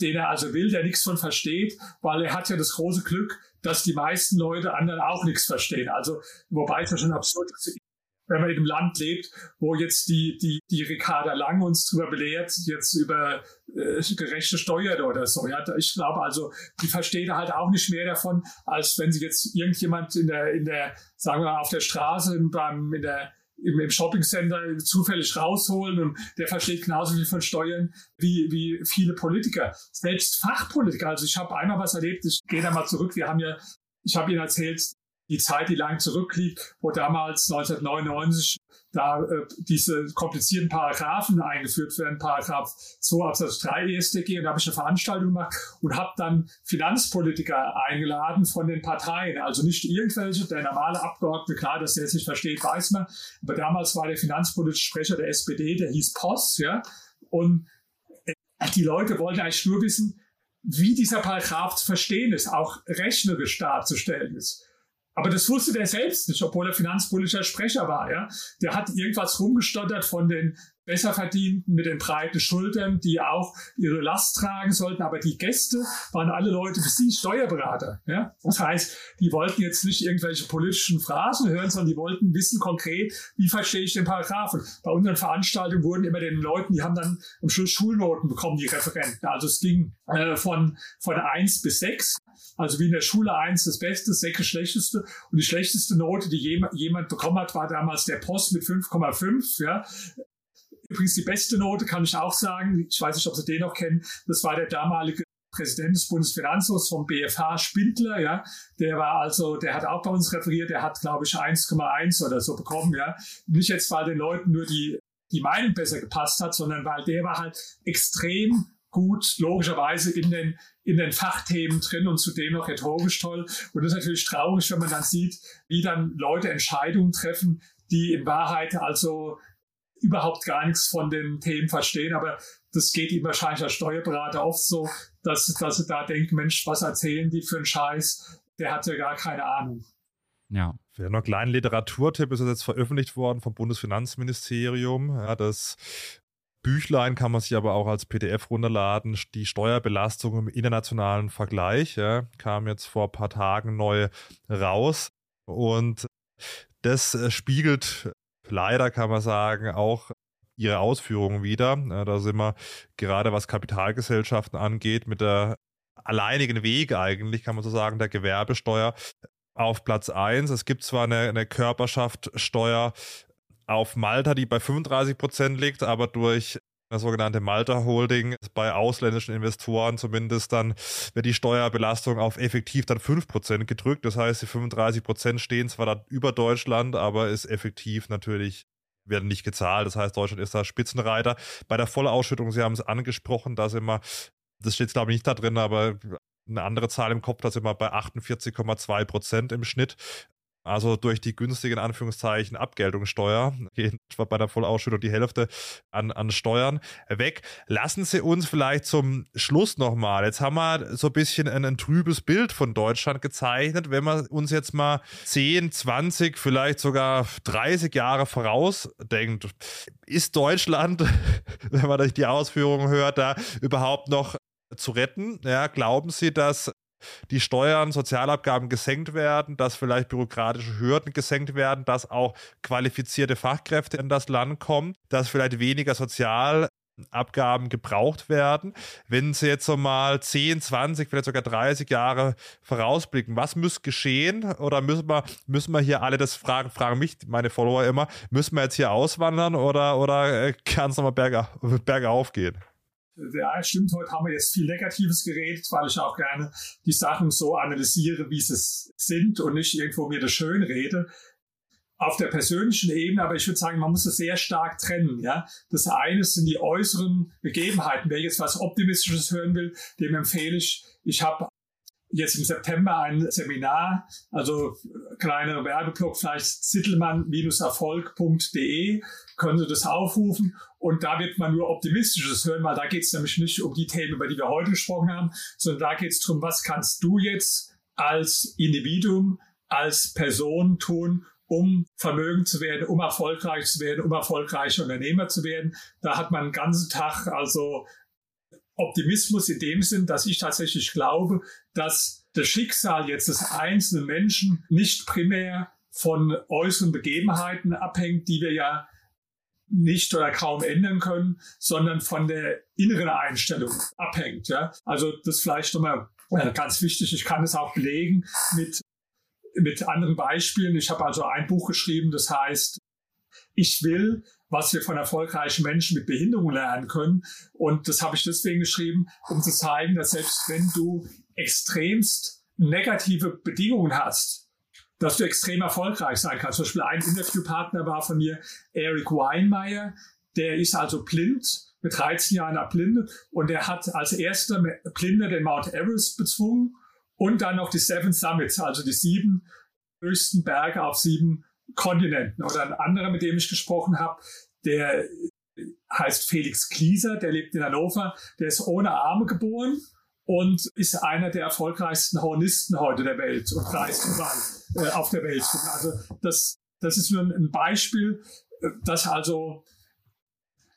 den er also will, der nichts von versteht, weil er hat ja das große Glück, dass die meisten Leute anderen auch nichts verstehen. Also, wobei es ja schon absurd ist wenn man in einem Land lebt, wo jetzt die, die, die Ricarda Lang uns darüber belehrt, jetzt über äh, gerechte Steuern oder so. Ja, ich glaube also, die versteht halt auch nicht mehr davon, als wenn sie jetzt irgendjemand in der, in der, sagen wir mal, auf der Straße beim, in der, im, im Shoppingcenter zufällig rausholen und der versteht genauso viel von Steuern wie, wie viele Politiker. Selbst Fachpolitiker. Also ich habe einmal was erlebt, ich gehe da mal zurück, wir haben ja ich habe Ihnen erzählt, die Zeit, die lang zurückliegt, wo damals 1999 da äh, diese komplizierten Paragraphen eingeführt werden, Paragraph 2 Absatz 3 EStG, und da habe ich eine Veranstaltung gemacht und habe dann Finanzpolitiker eingeladen von den Parteien, also nicht irgendwelche, der normale Abgeordnete, klar, dass der es nicht versteht, weiß man, aber damals war der finanzpolitische Sprecher der SPD, der hieß Poss, ja, und äh, die Leute wollten eigentlich nur wissen, wie dieser Paragraph zu verstehen ist, auch rechnerisch darzustellen ist. Aber das wusste der selbst nicht, obwohl er finanzpolitischer Sprecher war. Ja? Der hat irgendwas rumgestottert von den Besserverdienten mit den breiten Schultern, die auch ihre Last tragen sollten. Aber die Gäste waren alle Leute wie Sie, Steuerberater. Ja? Das heißt, die wollten jetzt nicht irgendwelche politischen Phrasen hören, sondern die wollten wissen konkret, wie verstehe ich den Paragraphen. Bei unseren Veranstaltungen wurden immer den Leuten, die haben dann am Schluss Schulnoten bekommen, die Referenten. Also es ging äh, von, von eins bis sechs also wie in der Schule eins das Beste, sechs das Schlechteste. Und die schlechteste Note, die jemand, jemand bekommen hat, war damals der Post mit 5,5. Ja. Übrigens die beste Note kann ich auch sagen, ich weiß nicht, ob Sie den noch kennen, das war der damalige Präsident des Bundesfinanzhofs vom BFH Spindler, ja, der war also, der hat auch bei uns referiert, der hat, glaube ich, 1,1 oder so bekommen, ja. Nicht jetzt, weil den Leuten nur die, die Meinung besser gepasst hat, sondern weil der war halt extrem gut, logischerweise in den, in den Fachthemen drin und zudem noch rhetorisch toll. Und das ist natürlich traurig, wenn man dann sieht, wie dann Leute Entscheidungen treffen, die in Wahrheit also überhaupt gar nichts von den Themen verstehen, aber das geht ihm wahrscheinlich als Steuerberater oft so, dass, dass sie da denken, Mensch, was erzählen die für einen Scheiß? Der hat ja gar keine Ahnung.
Ja. Für noch einen kleinen Literaturtipp ist jetzt veröffentlicht worden vom Bundesfinanzministerium. Ja, das Büchlein kann man sich aber auch als PDF runterladen. Die Steuerbelastung im internationalen Vergleich ja, kam jetzt vor ein paar Tagen neu raus. Und das äh, spiegelt leider, kann man sagen, auch ihre Ausführungen wieder. Da sind wir gerade was Kapitalgesellschaften angeht, mit der alleinigen Weg eigentlich, kann man so sagen, der Gewerbesteuer auf Platz 1. Es gibt zwar eine, eine Körperschaftsteuer auf Malta, die bei 35 Prozent liegt, aber durch eine sogenannte Malta Holding bei ausländischen Investoren zumindest dann wird die Steuerbelastung auf effektiv dann 5% gedrückt. Das heißt, die 35% stehen zwar da über Deutschland, aber ist effektiv natürlich werden nicht gezahlt. Das heißt, Deutschland ist da Spitzenreiter. Bei der Vollausschüttung, Sie haben es angesprochen, da sind wir, das steht glaube ich nicht da drin, aber eine andere Zahl im Kopf, da sind wir bei 48,2 Prozent im Schnitt. Also durch die günstigen Anführungszeichen Abgeltungssteuer geht bei der Vollausschüttung die Hälfte an, an Steuern weg. Lassen Sie uns vielleicht zum Schluss nochmal. Jetzt haben wir so ein bisschen ein, ein, trübes Bild von Deutschland gezeichnet. Wenn man uns jetzt mal 10, 20, vielleicht sogar 30 Jahre vorausdenkt, ist Deutschland, wenn man die Ausführungen hört, da überhaupt noch zu retten? Ja, glauben Sie, dass die Steuern, Sozialabgaben gesenkt werden, dass vielleicht bürokratische Hürden gesenkt werden, dass auch qualifizierte Fachkräfte in das Land kommen, dass vielleicht weniger Sozial Abgaben gebraucht werden. Wenn Sie jetzt so mal 10, 20, vielleicht sogar 30 Jahre vorausblicken, was muss geschehen? Oder müssen wir, müssen wir hier alle das fragen, fragen mich meine Follower immer, müssen wir jetzt hier auswandern oder, oder äh, kann es nochmal berga, bergauf gehen?
Ja, stimmt. Heute haben wir jetzt viel Negatives geredet, weil ich auch gerne die Sachen so analysiere, wie sie sind und nicht irgendwo mir das schön rede auf der persönlichen Ebene, aber ich würde sagen, man muss es sehr stark trennen. Ja? Das eine sind die äußeren Begebenheiten. Wer jetzt was Optimistisches hören will, dem empfehle ich, ich habe jetzt im September ein Seminar, also kleiner Werbeblock, vielleicht zittelmann-erfolg.de, können Sie das aufrufen und da wird man nur Optimistisches hören, weil da geht es nämlich nicht um die Themen, über die wir heute gesprochen haben, sondern da geht es darum, was kannst du jetzt als Individuum, als Person tun, um vermögend zu werden, um erfolgreich zu werden, um erfolgreicher Unternehmer zu werden. Da hat man einen ganzen Tag also Optimismus in dem Sinn, dass ich tatsächlich glaube, dass das Schicksal jetzt des einzelnen Menschen nicht primär von äußeren Begebenheiten abhängt, die wir ja nicht oder kaum ändern können, sondern von der inneren Einstellung abhängt. Ja? Also das vielleicht nochmal ganz wichtig. Ich kann es auch belegen mit mit anderen Beispielen. Ich habe also ein Buch geschrieben, das heißt, ich will, was wir von erfolgreichen Menschen mit Behinderung lernen können. Und das habe ich deswegen geschrieben, um zu zeigen, dass selbst wenn du extremst negative Bedingungen hast, dass du extrem erfolgreich sein kannst. Zum Beispiel ein Interviewpartner war von mir Eric Weinmeier, der ist also blind, mit 13 Jahren erblindet und der hat als erster Blinder den Mount Everest bezwungen und dann noch die Seven Summits, also die sieben höchsten Berge auf sieben Kontinenten. Oder ein anderer, mit dem ich gesprochen habe, der heißt Felix Klieser, der lebt in Hannover, der ist ohne Arme geboren und ist einer der erfolgreichsten Hornisten heute der Welt und reist überall äh, auf der Welt. Also das, das ist nur ein Beispiel, äh, dass also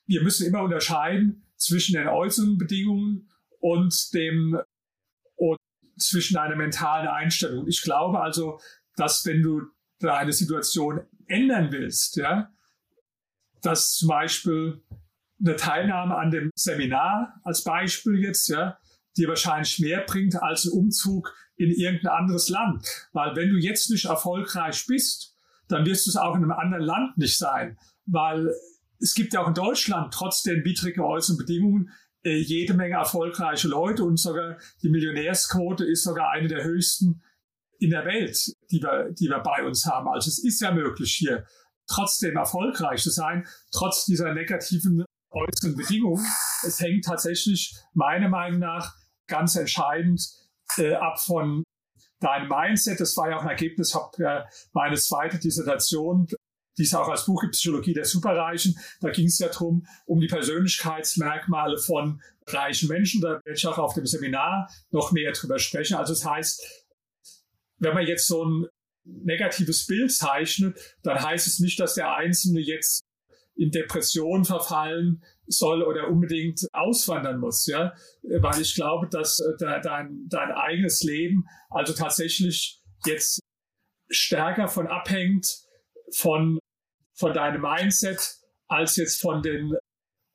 wir müssen immer unterscheiden zwischen den äußeren Bedingungen und dem zwischen einer mentalen Einstellung. Ich glaube also, dass wenn du deine Situation ändern willst, ja, dass zum Beispiel eine Teilnahme an dem Seminar als Beispiel jetzt, ja, dir wahrscheinlich mehr bringt als ein Umzug in irgendein anderes Land. Weil wenn du jetzt nicht erfolgreich bist, dann wirst du es auch in einem anderen Land nicht sein. Weil es gibt ja auch in Deutschland trotz den widrigen äußeren Bedingungen äh, jede Menge erfolgreiche Leute und sogar die Millionärsquote ist sogar eine der höchsten in der Welt, die wir, die wir bei uns haben. Also es ist ja möglich hier trotzdem erfolgreich zu sein, trotz dieser negativen äußeren Bedingungen. Es hängt tatsächlich meiner Meinung nach ganz entscheidend äh, ab von deinem Mindset. Das war ja auch ein Ergebnis äh, meine zweite Dissertation die es auch als Buch gibt, Psychologie der Superreichen. Da ging es ja darum, um die Persönlichkeitsmerkmale von reichen Menschen. Da werde ich auch auf dem Seminar noch mehr drüber sprechen. Also das heißt, wenn man jetzt so ein negatives Bild zeichnet, dann heißt es nicht, dass der Einzelne jetzt in Depression verfallen soll oder unbedingt auswandern muss, ja, weil ich glaube, dass äh, dein, dein eigenes Leben also tatsächlich jetzt stärker von abhängt von von deinem Mindset als jetzt von den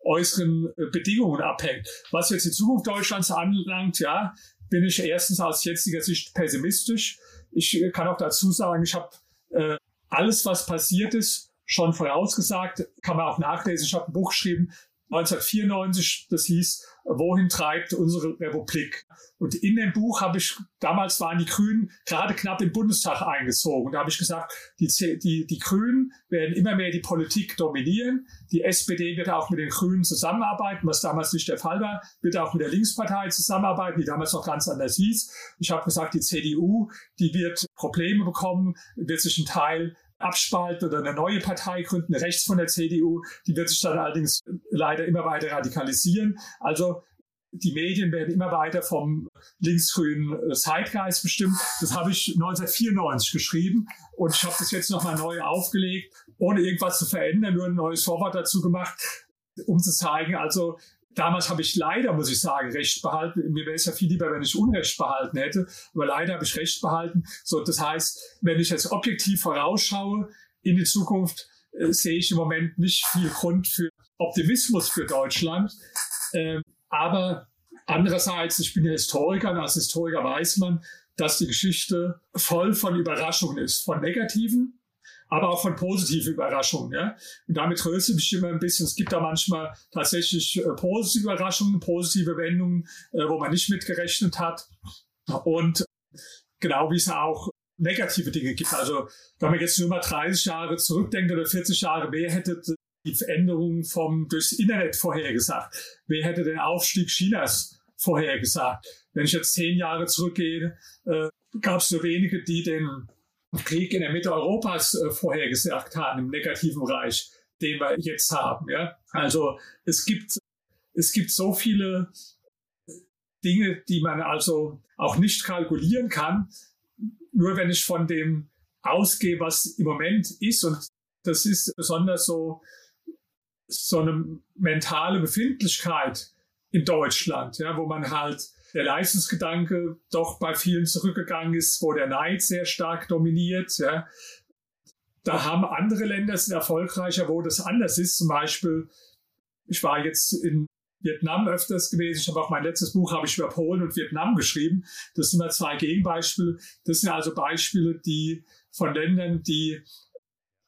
äußeren äh, Bedingungen abhängt. Was jetzt die Zukunft Deutschlands anlangt, ja, bin ich erstens aus jetziger Sicht pessimistisch. Ich äh, kann auch dazu sagen, ich habe äh, alles, was passiert ist, schon vorausgesagt. Kann man auch nachlesen. Ich habe ein Buch geschrieben, 1994, das hieß Wohin treibt unsere Republik? Und in dem Buch habe ich, damals waren die Grünen gerade knapp im Bundestag eingezogen. Da habe ich gesagt, die, die, die Grünen werden immer mehr die Politik dominieren. Die SPD wird auch mit den Grünen zusammenarbeiten, was damals nicht der Fall war, wird auch mit der Linkspartei zusammenarbeiten, die damals noch ganz anders hieß. Ich habe gesagt, die CDU, die wird Probleme bekommen, wird sich ein Teil abspalten oder eine neue Partei gründen, rechts von der CDU. Die wird sich dann allerdings leider immer weiter radikalisieren. Also die Medien werden immer weiter vom linksgrünen Zeitgeist bestimmt. Das habe ich 1994 geschrieben und ich habe das jetzt nochmal neu aufgelegt, ohne irgendwas zu verändern, nur ein neues Vorwort dazu gemacht, um zu zeigen, also Damals habe ich leider, muss ich sagen, Recht behalten. Mir wäre es ja viel lieber, wenn ich Unrecht behalten hätte. Aber leider habe ich Recht behalten. So, das heißt, wenn ich jetzt objektiv vorausschaue in die Zukunft, äh, sehe ich im Moment nicht viel Grund für Optimismus für Deutschland. Äh, aber andererseits, ich bin ja Historiker und als Historiker weiß man, dass die Geschichte voll von Überraschungen ist, von negativen aber auch von positiven Überraschungen. Ja? Und damit tröste ich mich immer ein bisschen. Es gibt da manchmal tatsächlich äh, positive Überraschungen, positive Wendungen, äh, wo man nicht mitgerechnet hat. Und genau wie es auch negative Dinge gibt. Also wenn man jetzt nur mal 30 Jahre zurückdenkt oder 40 Jahre, wer hätte die Veränderungen vom durchs Internet vorhergesagt? Wer hätte den Aufstieg Chinas vorhergesagt? Wenn ich jetzt zehn Jahre zurückgehe, äh, gab es nur wenige, die den Krieg in der Mitte Europas äh, vorhergesagt haben, im negativen Reich, den wir jetzt haben. Ja? Also es gibt, es gibt so viele Dinge, die man also auch nicht kalkulieren kann. Nur wenn ich von dem ausgehe, was im Moment ist, und das ist besonders so, so eine mentale Befindlichkeit in Deutschland, ja, wo man halt der Leistungsgedanke doch bei vielen zurückgegangen ist, wo der Neid sehr stark dominiert. Ja. Da haben andere Länder sind erfolgreicher, wo das anders ist. Zum Beispiel, ich war jetzt in Vietnam öfters gewesen. Ich habe auch mein letztes Buch habe ich über Polen und Vietnam geschrieben. Das sind mal zwei Gegenbeispiele. Das sind also Beispiele, die von Ländern, die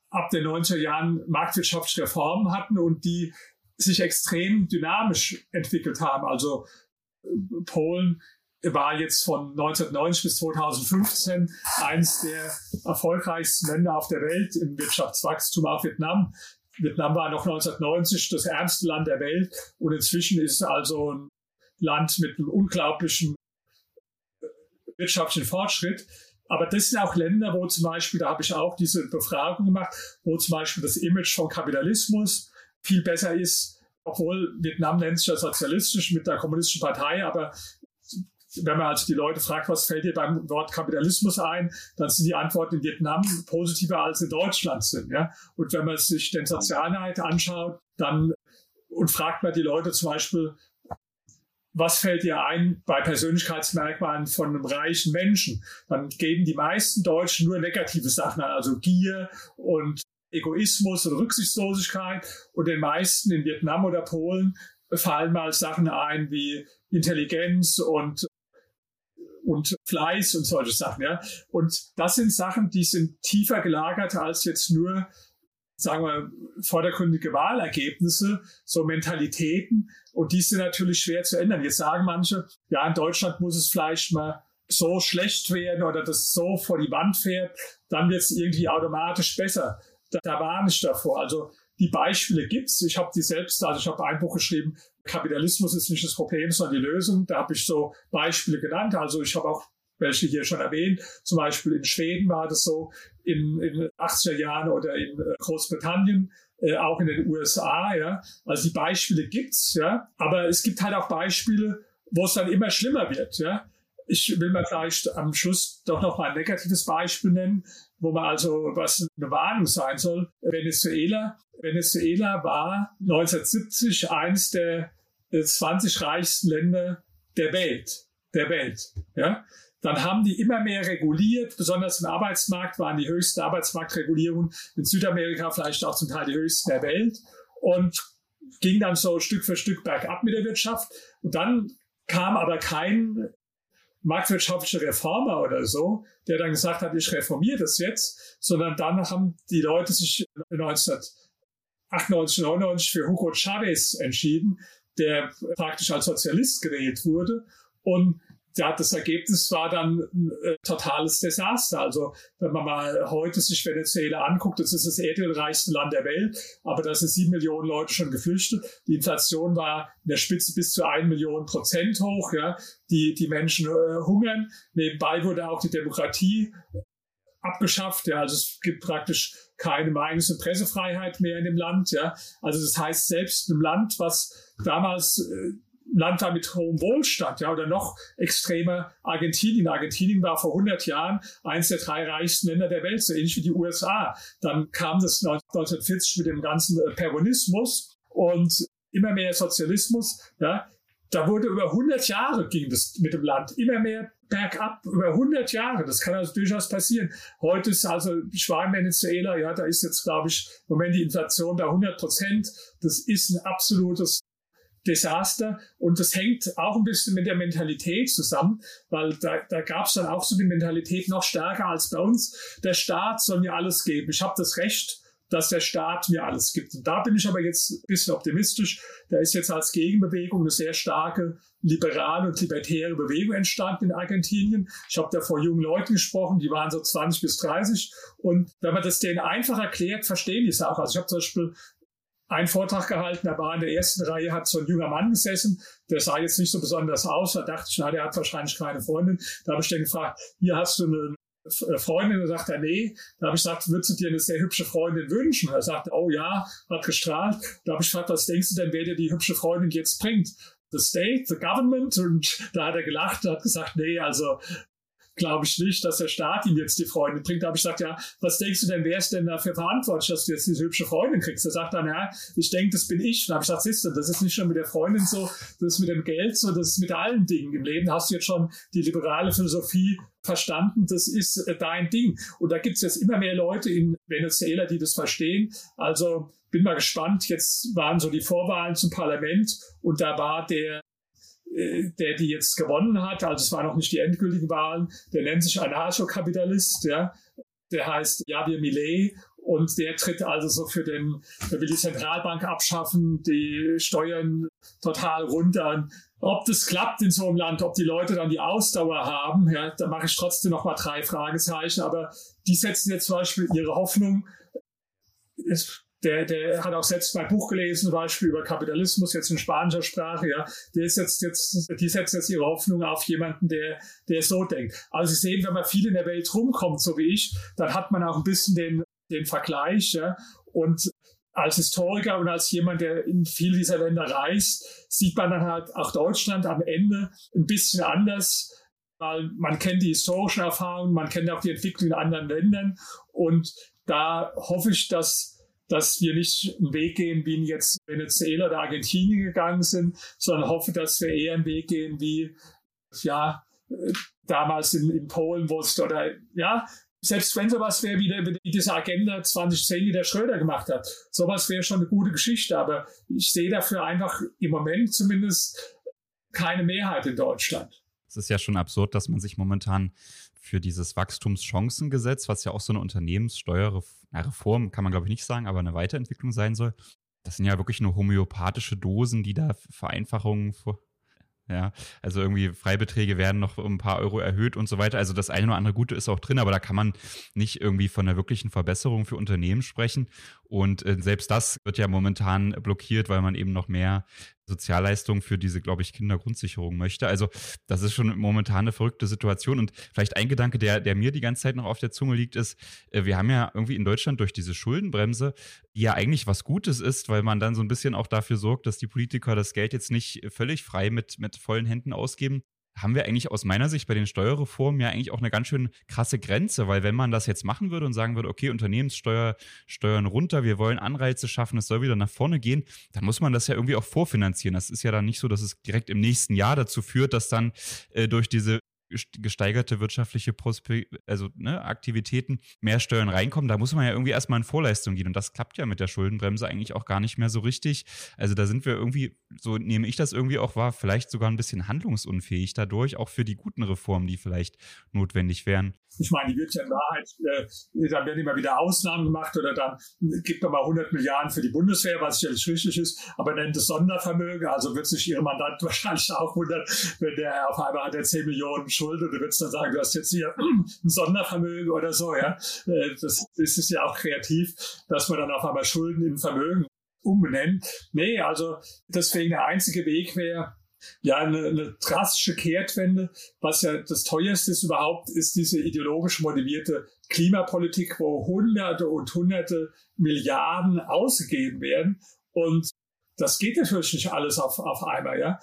ab den 90er Jahren marktwirtschaftliche Reformen hatten und die sich extrem dynamisch entwickelt haben. Also Polen war jetzt von 1990 bis 2015 eines der erfolgreichsten Länder auf der Welt im Wirtschaftswachstum, auch Vietnam. Vietnam war noch 1990 das ärmste Land der Welt und inzwischen ist also ein Land mit einem unglaublichen wirtschaftlichen Fortschritt. Aber das sind auch Länder, wo zum Beispiel, da habe ich auch diese Befragung gemacht, wo zum Beispiel das Image von Kapitalismus viel besser ist obwohl Vietnam nennt sich ja sozialistisch mit der kommunistischen Partei, aber wenn man also die Leute fragt, was fällt dir beim Wort Kapitalismus ein, dann sind die Antworten in Vietnam positiver als in Deutschland sind. Ja? Und wenn man sich den Sozialneid anschaut, dann und fragt man die Leute zum Beispiel, was fällt dir ein bei Persönlichkeitsmerkmalen von einem reichen Menschen? Dann geben die meisten Deutschen nur negative Sachen an, also Gier und Egoismus und Rücksichtslosigkeit. Und den meisten in Vietnam oder Polen fallen mal Sachen ein wie Intelligenz und und Fleiß und solche Sachen, ja. Und das sind Sachen, die sind tiefer gelagert als jetzt nur, sagen wir, vordergründige Wahlergebnisse, so Mentalitäten. Und die sind natürlich schwer zu ändern. Jetzt sagen manche, ja, in Deutschland muss es vielleicht mal so schlecht werden oder das so vor die Wand fährt, dann wird es irgendwie automatisch besser ich davor. Also die Beispiele gibt's. Ich habe die selbst, also ich habe ein Buch geschrieben, Kapitalismus ist nicht das Problem, sondern die Lösung. Da habe ich so Beispiele genannt. Also ich habe auch welche hier schon erwähnt. Zum Beispiel in Schweden war das so, in, in 80er Jahren oder in äh, Großbritannien, äh, auch in den USA, ja. Also die Beispiele gibt's, ja. Aber es gibt halt auch Beispiele, wo es dann immer schlimmer wird, ja. Ich will mal vielleicht am Schluss doch noch mal ein negatives Beispiel nennen wo man also was eine Warnung sein soll. Venezuela, Venezuela war 1970 eines der 20 reichsten Länder der Welt, der Welt, ja. Dann haben die immer mehr reguliert, besonders im Arbeitsmarkt waren die höchsten Arbeitsmarktregulierungen in Südamerika vielleicht auch zum Teil die höchsten der Welt und ging dann so Stück für Stück bergab mit der Wirtschaft. Und dann kam aber kein marktwirtschaftliche Reformer oder so, der dann gesagt hat, ich reformiere das jetzt, sondern dann haben die Leute sich 1998, 99 für Hugo Chavez entschieden, der praktisch als Sozialist gewählt wurde. Und ja, das Ergebnis war dann ein äh, totales Desaster. Also wenn man mal heute sich Venezuela anguckt, das ist das erdölreichste Land der Welt, aber da sind sieben Millionen Leute schon geflüchtet. Die Inflation war in der Spitze bis zu ein Million Prozent hoch. Ja, die die Menschen äh, hungern. Nebenbei wurde auch die Demokratie abgeschafft. Ja, also es gibt praktisch keine Meinungs- und Pressefreiheit mehr in dem Land. Ja, also das heißt selbst im Land, was damals äh, Land war mit hohem Wohlstand, ja, oder noch extremer Argentinien. Argentinien war vor 100 Jahren eines der drei reichsten Länder der Welt, so ähnlich wie die USA. Dann kam das 1940 mit dem ganzen äh, Peronismus und immer mehr Sozialismus, ja, da wurde über 100 Jahre ging das mit dem Land immer mehr bergab, über 100 Jahre. Das kann also durchaus passieren. Heute ist also Schwein Venezuela, ja, da ist jetzt, glaube ich, im Moment die Inflation bei 100 Prozent. Das ist ein absolutes Desaster. Und das hängt auch ein bisschen mit der Mentalität zusammen, weil da, da gab es dann auch so die Mentalität noch stärker als bei uns. Der Staat soll mir alles geben. Ich habe das Recht, dass der Staat mir alles gibt. Und da bin ich aber jetzt ein bisschen optimistisch. Da ist jetzt als Gegenbewegung eine sehr starke liberale und libertäre Bewegung entstanden in Argentinien. Ich habe da vor jungen Leuten gesprochen, die waren so 20 bis 30. Und wenn man das denen einfach erklärt, verstehen die es auch. Also ich habe zum Beispiel einen Vortrag gehalten, da war in der ersten Reihe, hat so ein junger Mann gesessen, der sah jetzt nicht so besonders aus, da dachte ich, na, der hat wahrscheinlich keine Freundin. Da habe ich den gefragt, hier hast du eine äh, Freundin und sagt er, nee. Da habe ich gesagt, würdest du dir eine sehr hübsche Freundin wünschen? Er sagte, oh ja, hat gestrahlt. Da habe ich gefragt, was denkst du denn, wer dir die hübsche Freundin jetzt bringt? The state, the government? Und da hat er gelacht hat gesagt, nee, also glaube ich nicht, dass der Staat ihm jetzt die Freundin bringt. Da habe ich gesagt, ja, was denkst du denn, wer ist denn dafür verantwortlich, dass du jetzt diese hübsche Freundin kriegst? Er sagt dann, ja, ich denke, das bin ich. Und da habe ich gesagt, siehst du, das ist nicht nur mit der Freundin so, das ist mit dem Geld so, das ist mit allen Dingen im Leben. Hast du jetzt schon die liberale Philosophie verstanden, das ist äh, dein Ding. Und da gibt es jetzt immer mehr Leute in Venezuela, die das verstehen. Also bin mal gespannt. Jetzt waren so die Vorwahlen zum Parlament und da war der der die jetzt gewonnen hat, also es waren noch nicht die endgültigen Wahlen, der nennt sich Anarcho-Kapitalist, ja, der heißt Javier Millet und der tritt also so für den, der will die Zentralbank abschaffen, die Steuern total runter. Ob das klappt in so einem Land, ob die Leute dann die Ausdauer haben, ja, da mache ich trotzdem noch mal drei Fragezeichen. Aber die setzen jetzt zum Beispiel ihre Hoffnung. Es der, der hat auch selbst mein Buch gelesen, zum Beispiel über Kapitalismus, jetzt in spanischer Sprache, ja. Der setzt jetzt, die setzt jetzt ihre Hoffnung auf jemanden, der, der so denkt. Also Sie sehen, wenn man viel in der Welt rumkommt, so wie ich, dann hat man auch ein bisschen den, den Vergleich, ja. Und als Historiker und als jemand, der in viele dieser Länder reist, sieht man dann halt auch Deutschland am Ende ein bisschen anders, weil man kennt die historischen Erfahrungen, man kennt auch die Entwicklung in anderen Ländern und da hoffe ich, dass dass wir nicht einen Weg gehen, wie jetzt Venezuela oder Argentinien gegangen sind, sondern hoffe, dass wir eher einen Weg gehen, wie ja damals in, in Polen, wo es oder ja selbst wenn sowas wäre wie, wie diese Agenda 2010, die der Schröder gemacht hat, sowas wäre schon eine gute Geschichte, aber ich sehe dafür einfach im Moment zumindest keine Mehrheit in Deutschland.
Es ist ja schon absurd, dass man sich momentan für dieses Wachstumschancengesetz, was ja auch so eine Unternehmenssteuerreform, kann man glaube ich nicht sagen, aber eine Weiterentwicklung sein soll. Das sind ja wirklich nur homöopathische Dosen, die da Vereinfachungen vor, ja, also irgendwie Freibeträge werden noch um ein paar Euro erhöht und so weiter. Also das eine oder andere Gute ist auch drin, aber da kann man nicht irgendwie von einer wirklichen Verbesserung für Unternehmen sprechen. Und äh, selbst das wird ja momentan blockiert, weil man eben noch mehr Sozialleistungen für diese, glaube ich, Kindergrundsicherung möchte. Also das ist schon momentan eine verrückte Situation. Und vielleicht ein Gedanke, der, der mir die ganze Zeit noch auf der Zunge liegt, ist, äh, wir haben ja irgendwie in Deutschland durch diese Schuldenbremse, die ja eigentlich was Gutes ist, weil man dann so ein bisschen auch dafür sorgt, dass die Politiker das Geld jetzt nicht völlig frei mit, mit vollen Händen ausgeben, haben wir eigentlich aus meiner Sicht bei den Steuerreformen ja eigentlich auch eine ganz schön krasse Grenze, weil wenn man das jetzt machen würde und sagen würde, okay, Unternehmenssteuer, Steuern runter, wir wollen Anreize schaffen, es soll wieder nach vorne gehen, dann muss man das ja irgendwie auch vorfinanzieren. Das ist ja dann nicht so, dass es direkt im nächsten Jahr dazu führt, dass dann äh, durch diese gesteigerte wirtschaftliche Prospe also, ne, Aktivitäten mehr Steuern reinkommen, da muss man ja irgendwie erstmal in Vorleistung gehen. Und das klappt ja mit der Schuldenbremse eigentlich auch gar nicht mehr so richtig. Also da sind wir irgendwie, so nehme ich das irgendwie auch wahr, vielleicht sogar ein bisschen handlungsunfähig dadurch, auch für die guten Reformen, die vielleicht notwendig wären.
Ich meine, die wird ja in Wahrheit, äh, dann werden immer wieder Ausnahmen gemacht oder dann gibt man mal 100 Milliarden für die Bundeswehr, was sicherlich richtig ist, aber nennt es Sondervermögen. Also wird sich Ihr Mandant wahrscheinlich auch wundern, wenn der auf einmal hat der 10 Millionen Schuld und du würdest dann sagen, du hast jetzt hier ein Sondervermögen oder so. Ja, äh, Das, das ist ja auch kreativ, dass man dann auf einmal Schulden in Vermögen umbenennt. Nee, also deswegen der einzige Weg wäre, ja, eine, eine drastische Kehrtwende, was ja das teuerste ist überhaupt, ist diese ideologisch motivierte Klimapolitik, wo Hunderte und Hunderte Milliarden ausgegeben werden. Und das geht natürlich nicht alles auf, auf einmal, ja.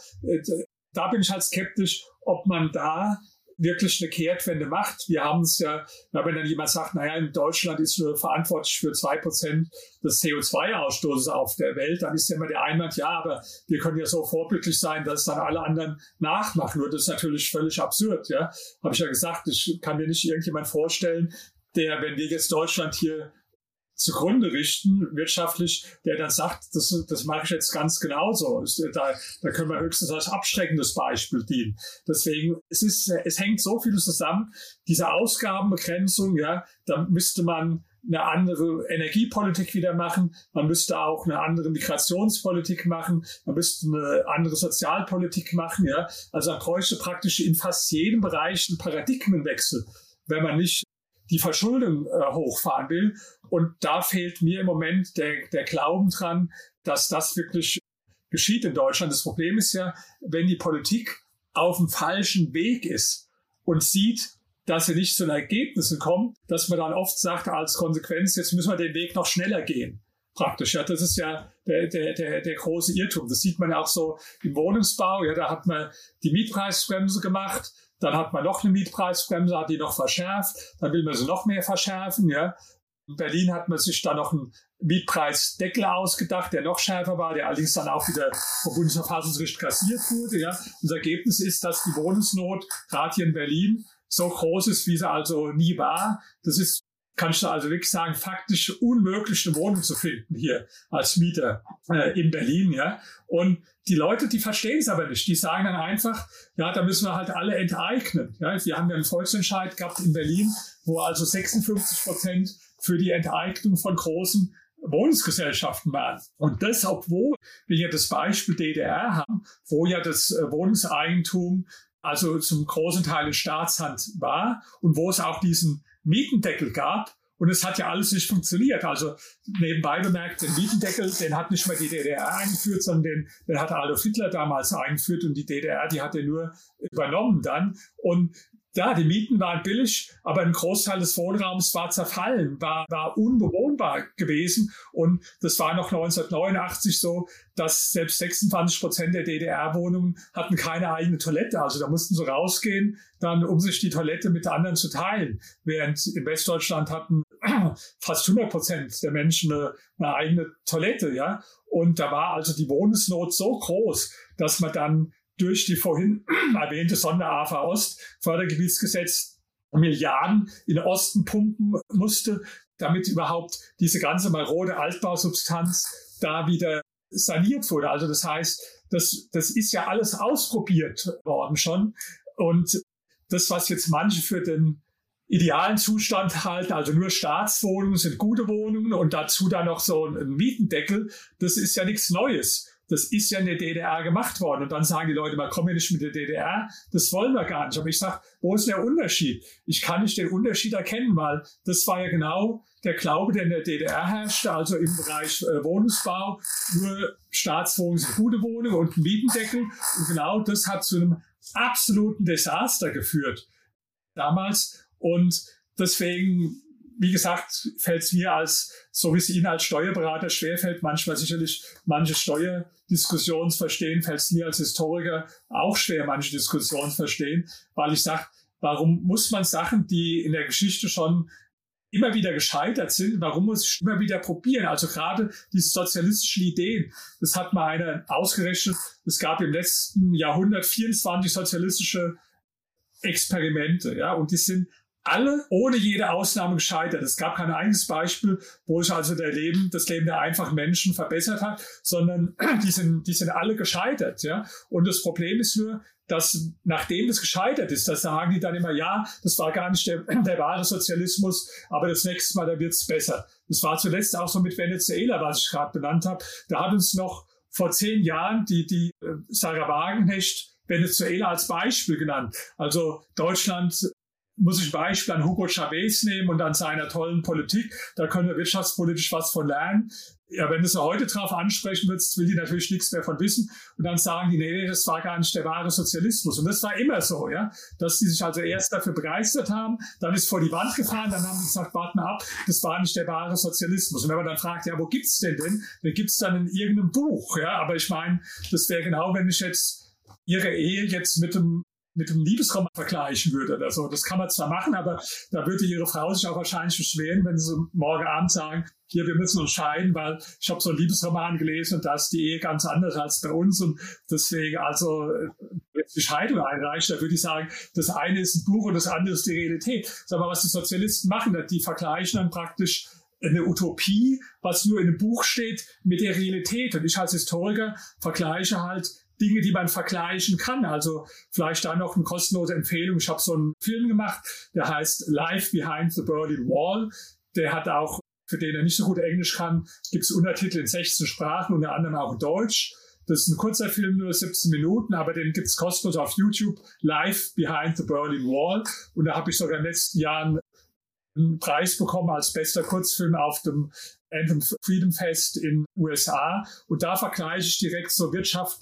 Da bin ich halt skeptisch, ob man da wirklich eine Kehrtwende macht. Wir haben es ja, wenn dann jemand sagt, naja, in Deutschland ist nur verantwortlich für zwei Prozent des CO2-Ausstoßes auf der Welt, dann ist ja immer der Einwand, ja, aber wir können ja so vorbildlich sein, dass dann alle anderen nachmachen. Nur das ist natürlich völlig absurd, ja. Habe ich ja gesagt, ich kann mir nicht irgendjemand vorstellen, der, wenn wir jetzt Deutschland hier zugrunde richten, wirtschaftlich, der dann sagt, das, das mache ich jetzt ganz genauso. Da, da können wir höchstens als abschreckendes Beispiel dienen. Deswegen, es ist, es hängt so viel zusammen. Diese Ausgabenbegrenzung, ja, da müsste man eine andere Energiepolitik wieder machen. Man müsste auch eine andere Migrationspolitik machen. Man müsste eine andere Sozialpolitik machen. Ja, also man bräuchte praktisch in fast jedem Bereich einen Paradigmenwechsel, wenn man nicht die Verschuldung äh, hochfahren will. Und da fehlt mir im Moment der, der Glauben dran, dass das wirklich geschieht in Deutschland. Das Problem ist ja, wenn die Politik auf dem falschen Weg ist und sieht, dass sie nicht zu Ergebnissen kommt, dass man dann oft sagt als Konsequenz, jetzt müssen wir den Weg noch schneller gehen. Praktisch, ja, das ist ja der, der, der, der große Irrtum. Das sieht man ja auch so im Wohnungsbau. Ja, da hat man die Mietpreisbremse gemacht dann hat man noch eine Mietpreisbremse, hat die noch verschärft. Dann will man sie noch mehr verschärfen. Ja. In Berlin hat man sich dann noch einen Mietpreisdeckel ausgedacht, der noch schärfer war, der allerdings dann auch wieder vom Bundesverfassungsgericht kassiert wurde. Ja. Das Ergebnis ist, dass die Wohnungsnot gerade hier in Berlin so groß ist, wie sie also nie war. Das ist kannst du also wirklich sagen, faktisch unmöglich eine Wohnung zu finden hier als Mieter äh, in Berlin, ja. Und die Leute, die verstehen es aber nicht. Die sagen dann einfach, ja, da müssen wir halt alle enteignen. Ja, wir haben ja einen Volksentscheid gehabt in Berlin, wo also 56 Prozent für die Enteignung von großen Wohnungsgesellschaften waren. Und das, obwohl wir ja das Beispiel DDR haben, wo ja das äh, Wohnungseigentum also zum großen Teil in Staatshand war und wo es auch diesen Mietendeckel gab. Und es hat ja alles nicht funktioniert. Also nebenbei bemerkt, den Mietendeckel, den hat nicht mehr die DDR eingeführt, sondern den, den hat Adolf Hitler damals eingeführt und die DDR, die hat er nur übernommen dann. Und ja, die Mieten waren billig, aber ein Großteil des Wohnraums war zerfallen, war, war unbewohnbar gewesen. Und das war noch 1989 so, dass selbst 26 Prozent der DDR-Wohnungen hatten keine eigene Toilette. Also da mussten sie rausgehen, dann um sich die Toilette mit anderen zu teilen. Während in Westdeutschland hatten fast 100 Prozent der Menschen eine, eine eigene Toilette, ja. Und da war also die Wohnungsnot so groß, dass man dann durch die vorhin erwähnte Sonder-AFA Ost Fördergebietsgesetz Milliarden in den Osten pumpen musste, damit überhaupt diese ganze marode Altbausubstanz da wieder saniert wurde. Also das heißt, das, das ist ja alles ausprobiert worden schon. Und das, was jetzt manche für den idealen Zustand halten, also nur Staatswohnungen sind gute Wohnungen und dazu dann noch so ein Mietendeckel, das ist ja nichts Neues das ist ja in der DDR gemacht worden. Und dann sagen die Leute, man kommt ja nicht mit der DDR, das wollen wir gar nicht. Aber ich sage, wo ist der Unterschied? Ich kann nicht den Unterschied erkennen, weil das war ja genau der Glaube, der in der DDR herrschte, also im Bereich äh, Wohnungsbau, nur Staatswohnungen gute Wohnungen und Mietendeckel. Und genau das hat zu einem absoluten Desaster geführt damals. Und deswegen wie gesagt, fällt es mir als, so wie es Ihnen als Steuerberater schwerfällt, manchmal sicherlich manche Steuerdiskussionen verstehen, fällt es mir als Historiker auch schwer, manche Diskussionen verstehen, weil ich sage, warum muss man Sachen, die in der Geschichte schon immer wieder gescheitert sind, warum muss ich immer wieder probieren? Also gerade diese sozialistischen Ideen, das hat mal einer ausgerechnet, es gab im letzten Jahrhundert 24 sozialistische Experimente, ja, und die sind alle ohne jede Ausnahme gescheitert. Es gab kein eigenes Beispiel, wo sich also der Leben, das Leben der einfachen Menschen verbessert hat, sondern die sind, die sind alle gescheitert, ja. Und das Problem ist nur, dass nachdem das gescheitert ist, da sagen die dann immer, ja, das war gar nicht der, der wahre Sozialismus, aber das nächste Mal, da wird's besser. Das war zuletzt auch so mit Venezuela, was ich gerade benannt habe. Da hat uns noch vor zehn Jahren die, die äh, Sarah Wagenknecht Venezuela als Beispiel genannt. Also Deutschland muss ich Beispiel an Hugo Chavez nehmen und an seiner tollen Politik. Da können wir wirtschaftspolitisch was von lernen. Ja, wenn du sie heute drauf ansprechen willst, will die natürlich nichts mehr von wissen. Und dann sagen die, nee, das war gar nicht der wahre Sozialismus. Und das war immer so, ja. Dass die sich also erst dafür begeistert haben, dann ist vor die Wand gefahren, dann haben sie gesagt, warten ab, das war nicht der wahre Sozialismus. Und wenn man dann fragt, ja, wo gibt's denn denn? Den gibt's dann in irgendeinem Buch, ja. Aber ich meine, das wäre genau, wenn ich jetzt ihre Ehe jetzt mit dem mit einem Liebesroman vergleichen würde oder so. Das kann man zwar machen, aber da würde ihre Frau sich auch wahrscheinlich beschweren, wenn sie morgen Abend sagen, hier, wir müssen uns scheiden, weil ich habe so einen Liebesroman gelesen und da ist die Ehe ganz anders als bei uns und deswegen also die Scheidung einreicht, da würde ich sagen, das eine ist ein Buch und das andere ist die Realität. Sag mal, was die Sozialisten machen, die vergleichen dann praktisch eine Utopie, was nur in einem Buch steht, mit der Realität. Und ich als Historiker vergleiche halt Dinge, die man vergleichen kann. Also vielleicht da noch eine kostenlose Empfehlung. Ich habe so einen Film gemacht, der heißt Life Behind the Berlin Wall. Der hat auch, für den er nicht so gut Englisch kann, gibt es Untertitel in 16 Sprachen, unter anderem auch in Deutsch. Das ist ein kurzer Film, nur 17 Minuten, aber den gibt es kostenlos auf YouTube. Life Behind the Berlin Wall. Und da habe ich sogar in den letzten Jahren einen Preis bekommen als bester Kurzfilm auf dem Anthem Freedom Fest in USA. Und da vergleiche ich direkt so Wirtschaft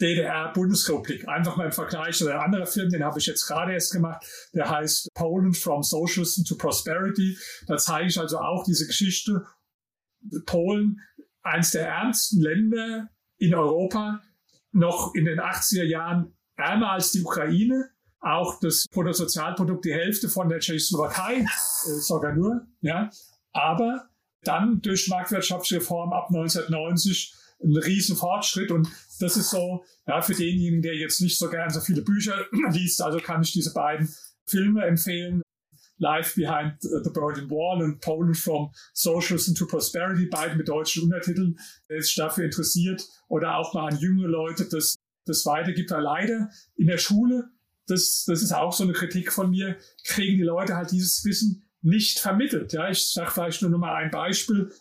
DDR, Bundesrepublik. Einfach mal im Vergleich. Oder ein anderer Film, den habe ich jetzt gerade erst gemacht, der heißt Poland from Socialism to Prosperity. Da zeige ich also auch diese Geschichte. Polen, eines der ärmsten Länder in Europa, noch in den 80er Jahren ärmer als die Ukraine. Auch das Bruttosozialprodukt die Hälfte von der Tschechoslowakei, äh, sogar nur. Ja. Aber dann durch marktwirtschaftliche Reform ab 1990 ein riesen Fortschritt und das ist so, ja, für denjenigen, der jetzt nicht so gern so viele Bücher liest, also kann ich diese beiden Filme empfehlen. Life Behind the Berlin Wall und Poland from Socialism to Prosperity, beide mit deutschen Untertiteln, wer sich dafür interessiert. Oder auch mal an jüngere Leute, das, das weitergibt. Da leider in der Schule, das, das ist auch so eine Kritik von mir, kriegen die Leute halt dieses Wissen nicht vermittelt. Ja, ich sage vielleicht nur noch mal ein Beispiel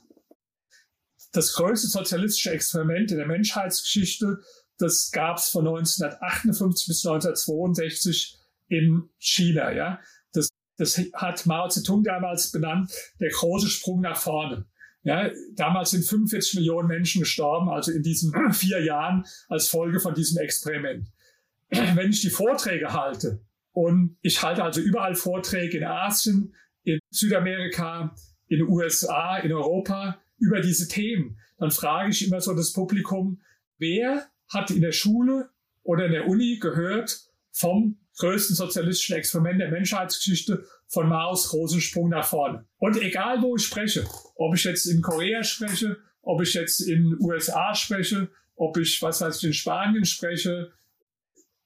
das größte sozialistische Experiment in der Menschheitsgeschichte, das gab es von 1958 bis 1962 in China. Ja, das, das hat Mao Zedong damals benannt, der große Sprung nach vorne. Ja, damals sind 45 Millionen Menschen gestorben, also in diesen vier Jahren als Folge von diesem Experiment. Wenn ich die Vorträge halte und ich halte also überall Vorträge in Asien, in Südamerika, in den USA, in Europa, über diese Themen, dann frage ich immer so das Publikum, wer hat in der Schule oder in der Uni gehört vom größten sozialistischen Experiment der Menschheitsgeschichte von Maos großen Sprung nach vorne. Und egal wo ich spreche, ob ich jetzt in Korea spreche, ob ich jetzt in USA spreche, ob ich, was weiß ich, in Spanien spreche,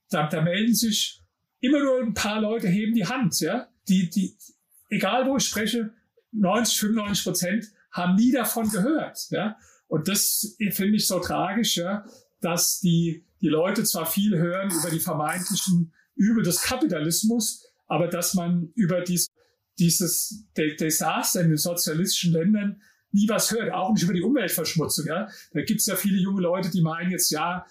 da, da melden sich immer nur ein paar Leute heben die Hand, ja. Die, die, egal wo ich spreche, 90, 95 Prozent haben nie davon gehört. Ja? Und das finde ich so tragisch, ja, dass die, die Leute zwar viel hören über die vermeintlichen Übel des Kapitalismus, aber dass man über dies, dieses Desaster in den sozialistischen Ländern nie was hört, auch nicht über die Umweltverschmutzung. Ja? Da gibt es ja viele junge Leute, die meinen jetzt, ja,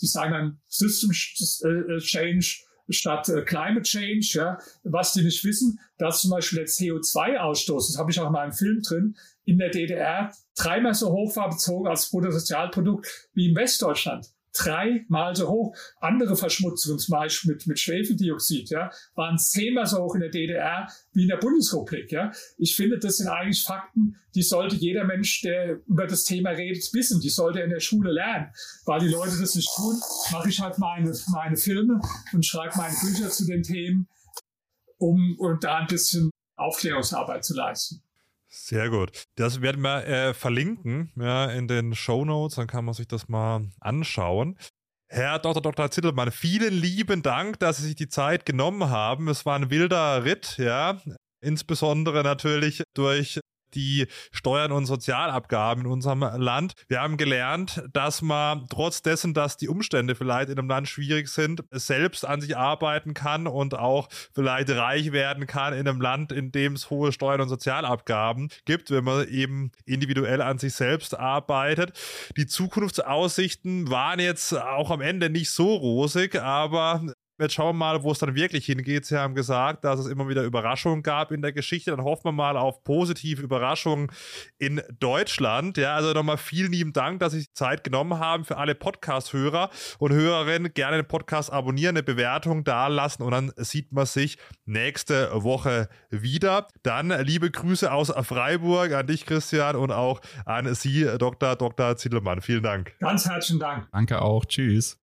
die sagen dann System äh, Change, statt äh, Climate Change, ja, was die nicht wissen, dass zum Beispiel der CO2-Ausstoß, das habe ich auch in meinem Film drin, in der DDR dreimal so hoch war bezogen als Bruttosozialprodukt wie in Westdeutschland dreimal so hoch. Andere Verschmutzungen, zum Beispiel mit, mit Schwefeldioxid, ja, waren zehnmal so hoch in der DDR wie in der Bundesrepublik. Ja. Ich finde, das sind eigentlich Fakten, die sollte jeder Mensch, der über das Thema redet, wissen. Die sollte er in der Schule lernen. Weil die Leute das nicht tun, mache ich halt meine, meine Filme und schreibe meine Bücher zu den Themen, um, um da ein bisschen Aufklärungsarbeit zu leisten.
Sehr gut. Das werden wir äh, verlinken ja, in den Show Notes, dann kann man sich das mal anschauen. Herr Dr. Dr. Zittelmann, vielen lieben Dank, dass Sie sich die Zeit genommen haben. Es war ein wilder Ritt, ja. Insbesondere natürlich durch die Steuern und Sozialabgaben in unserem Land. Wir haben gelernt, dass man trotz dessen, dass die Umstände vielleicht in einem Land schwierig sind, selbst an sich arbeiten kann und auch vielleicht reich werden kann in einem Land, in dem es hohe Steuern und Sozialabgaben gibt, wenn man eben individuell an sich selbst arbeitet. Die Zukunftsaussichten waren jetzt auch am Ende nicht so rosig, aber Jetzt schauen wir mal, wo es dann wirklich hingeht. Sie haben gesagt, dass es immer wieder Überraschungen gab in der Geschichte. Dann hoffen wir mal auf positive Überraschungen in Deutschland. Ja, also nochmal vielen lieben Dank, dass Sie sich Zeit genommen haben für alle Podcast-Hörer und Hörerinnen. Gerne den Podcast abonnieren, eine Bewertung dalassen und dann sieht man sich nächste Woche wieder. Dann liebe Grüße aus Freiburg an dich, Christian, und auch an Sie, Dr. Dr. Ziedelmann. Vielen Dank.
Ganz herzlichen Dank.
Danke auch. Tschüss.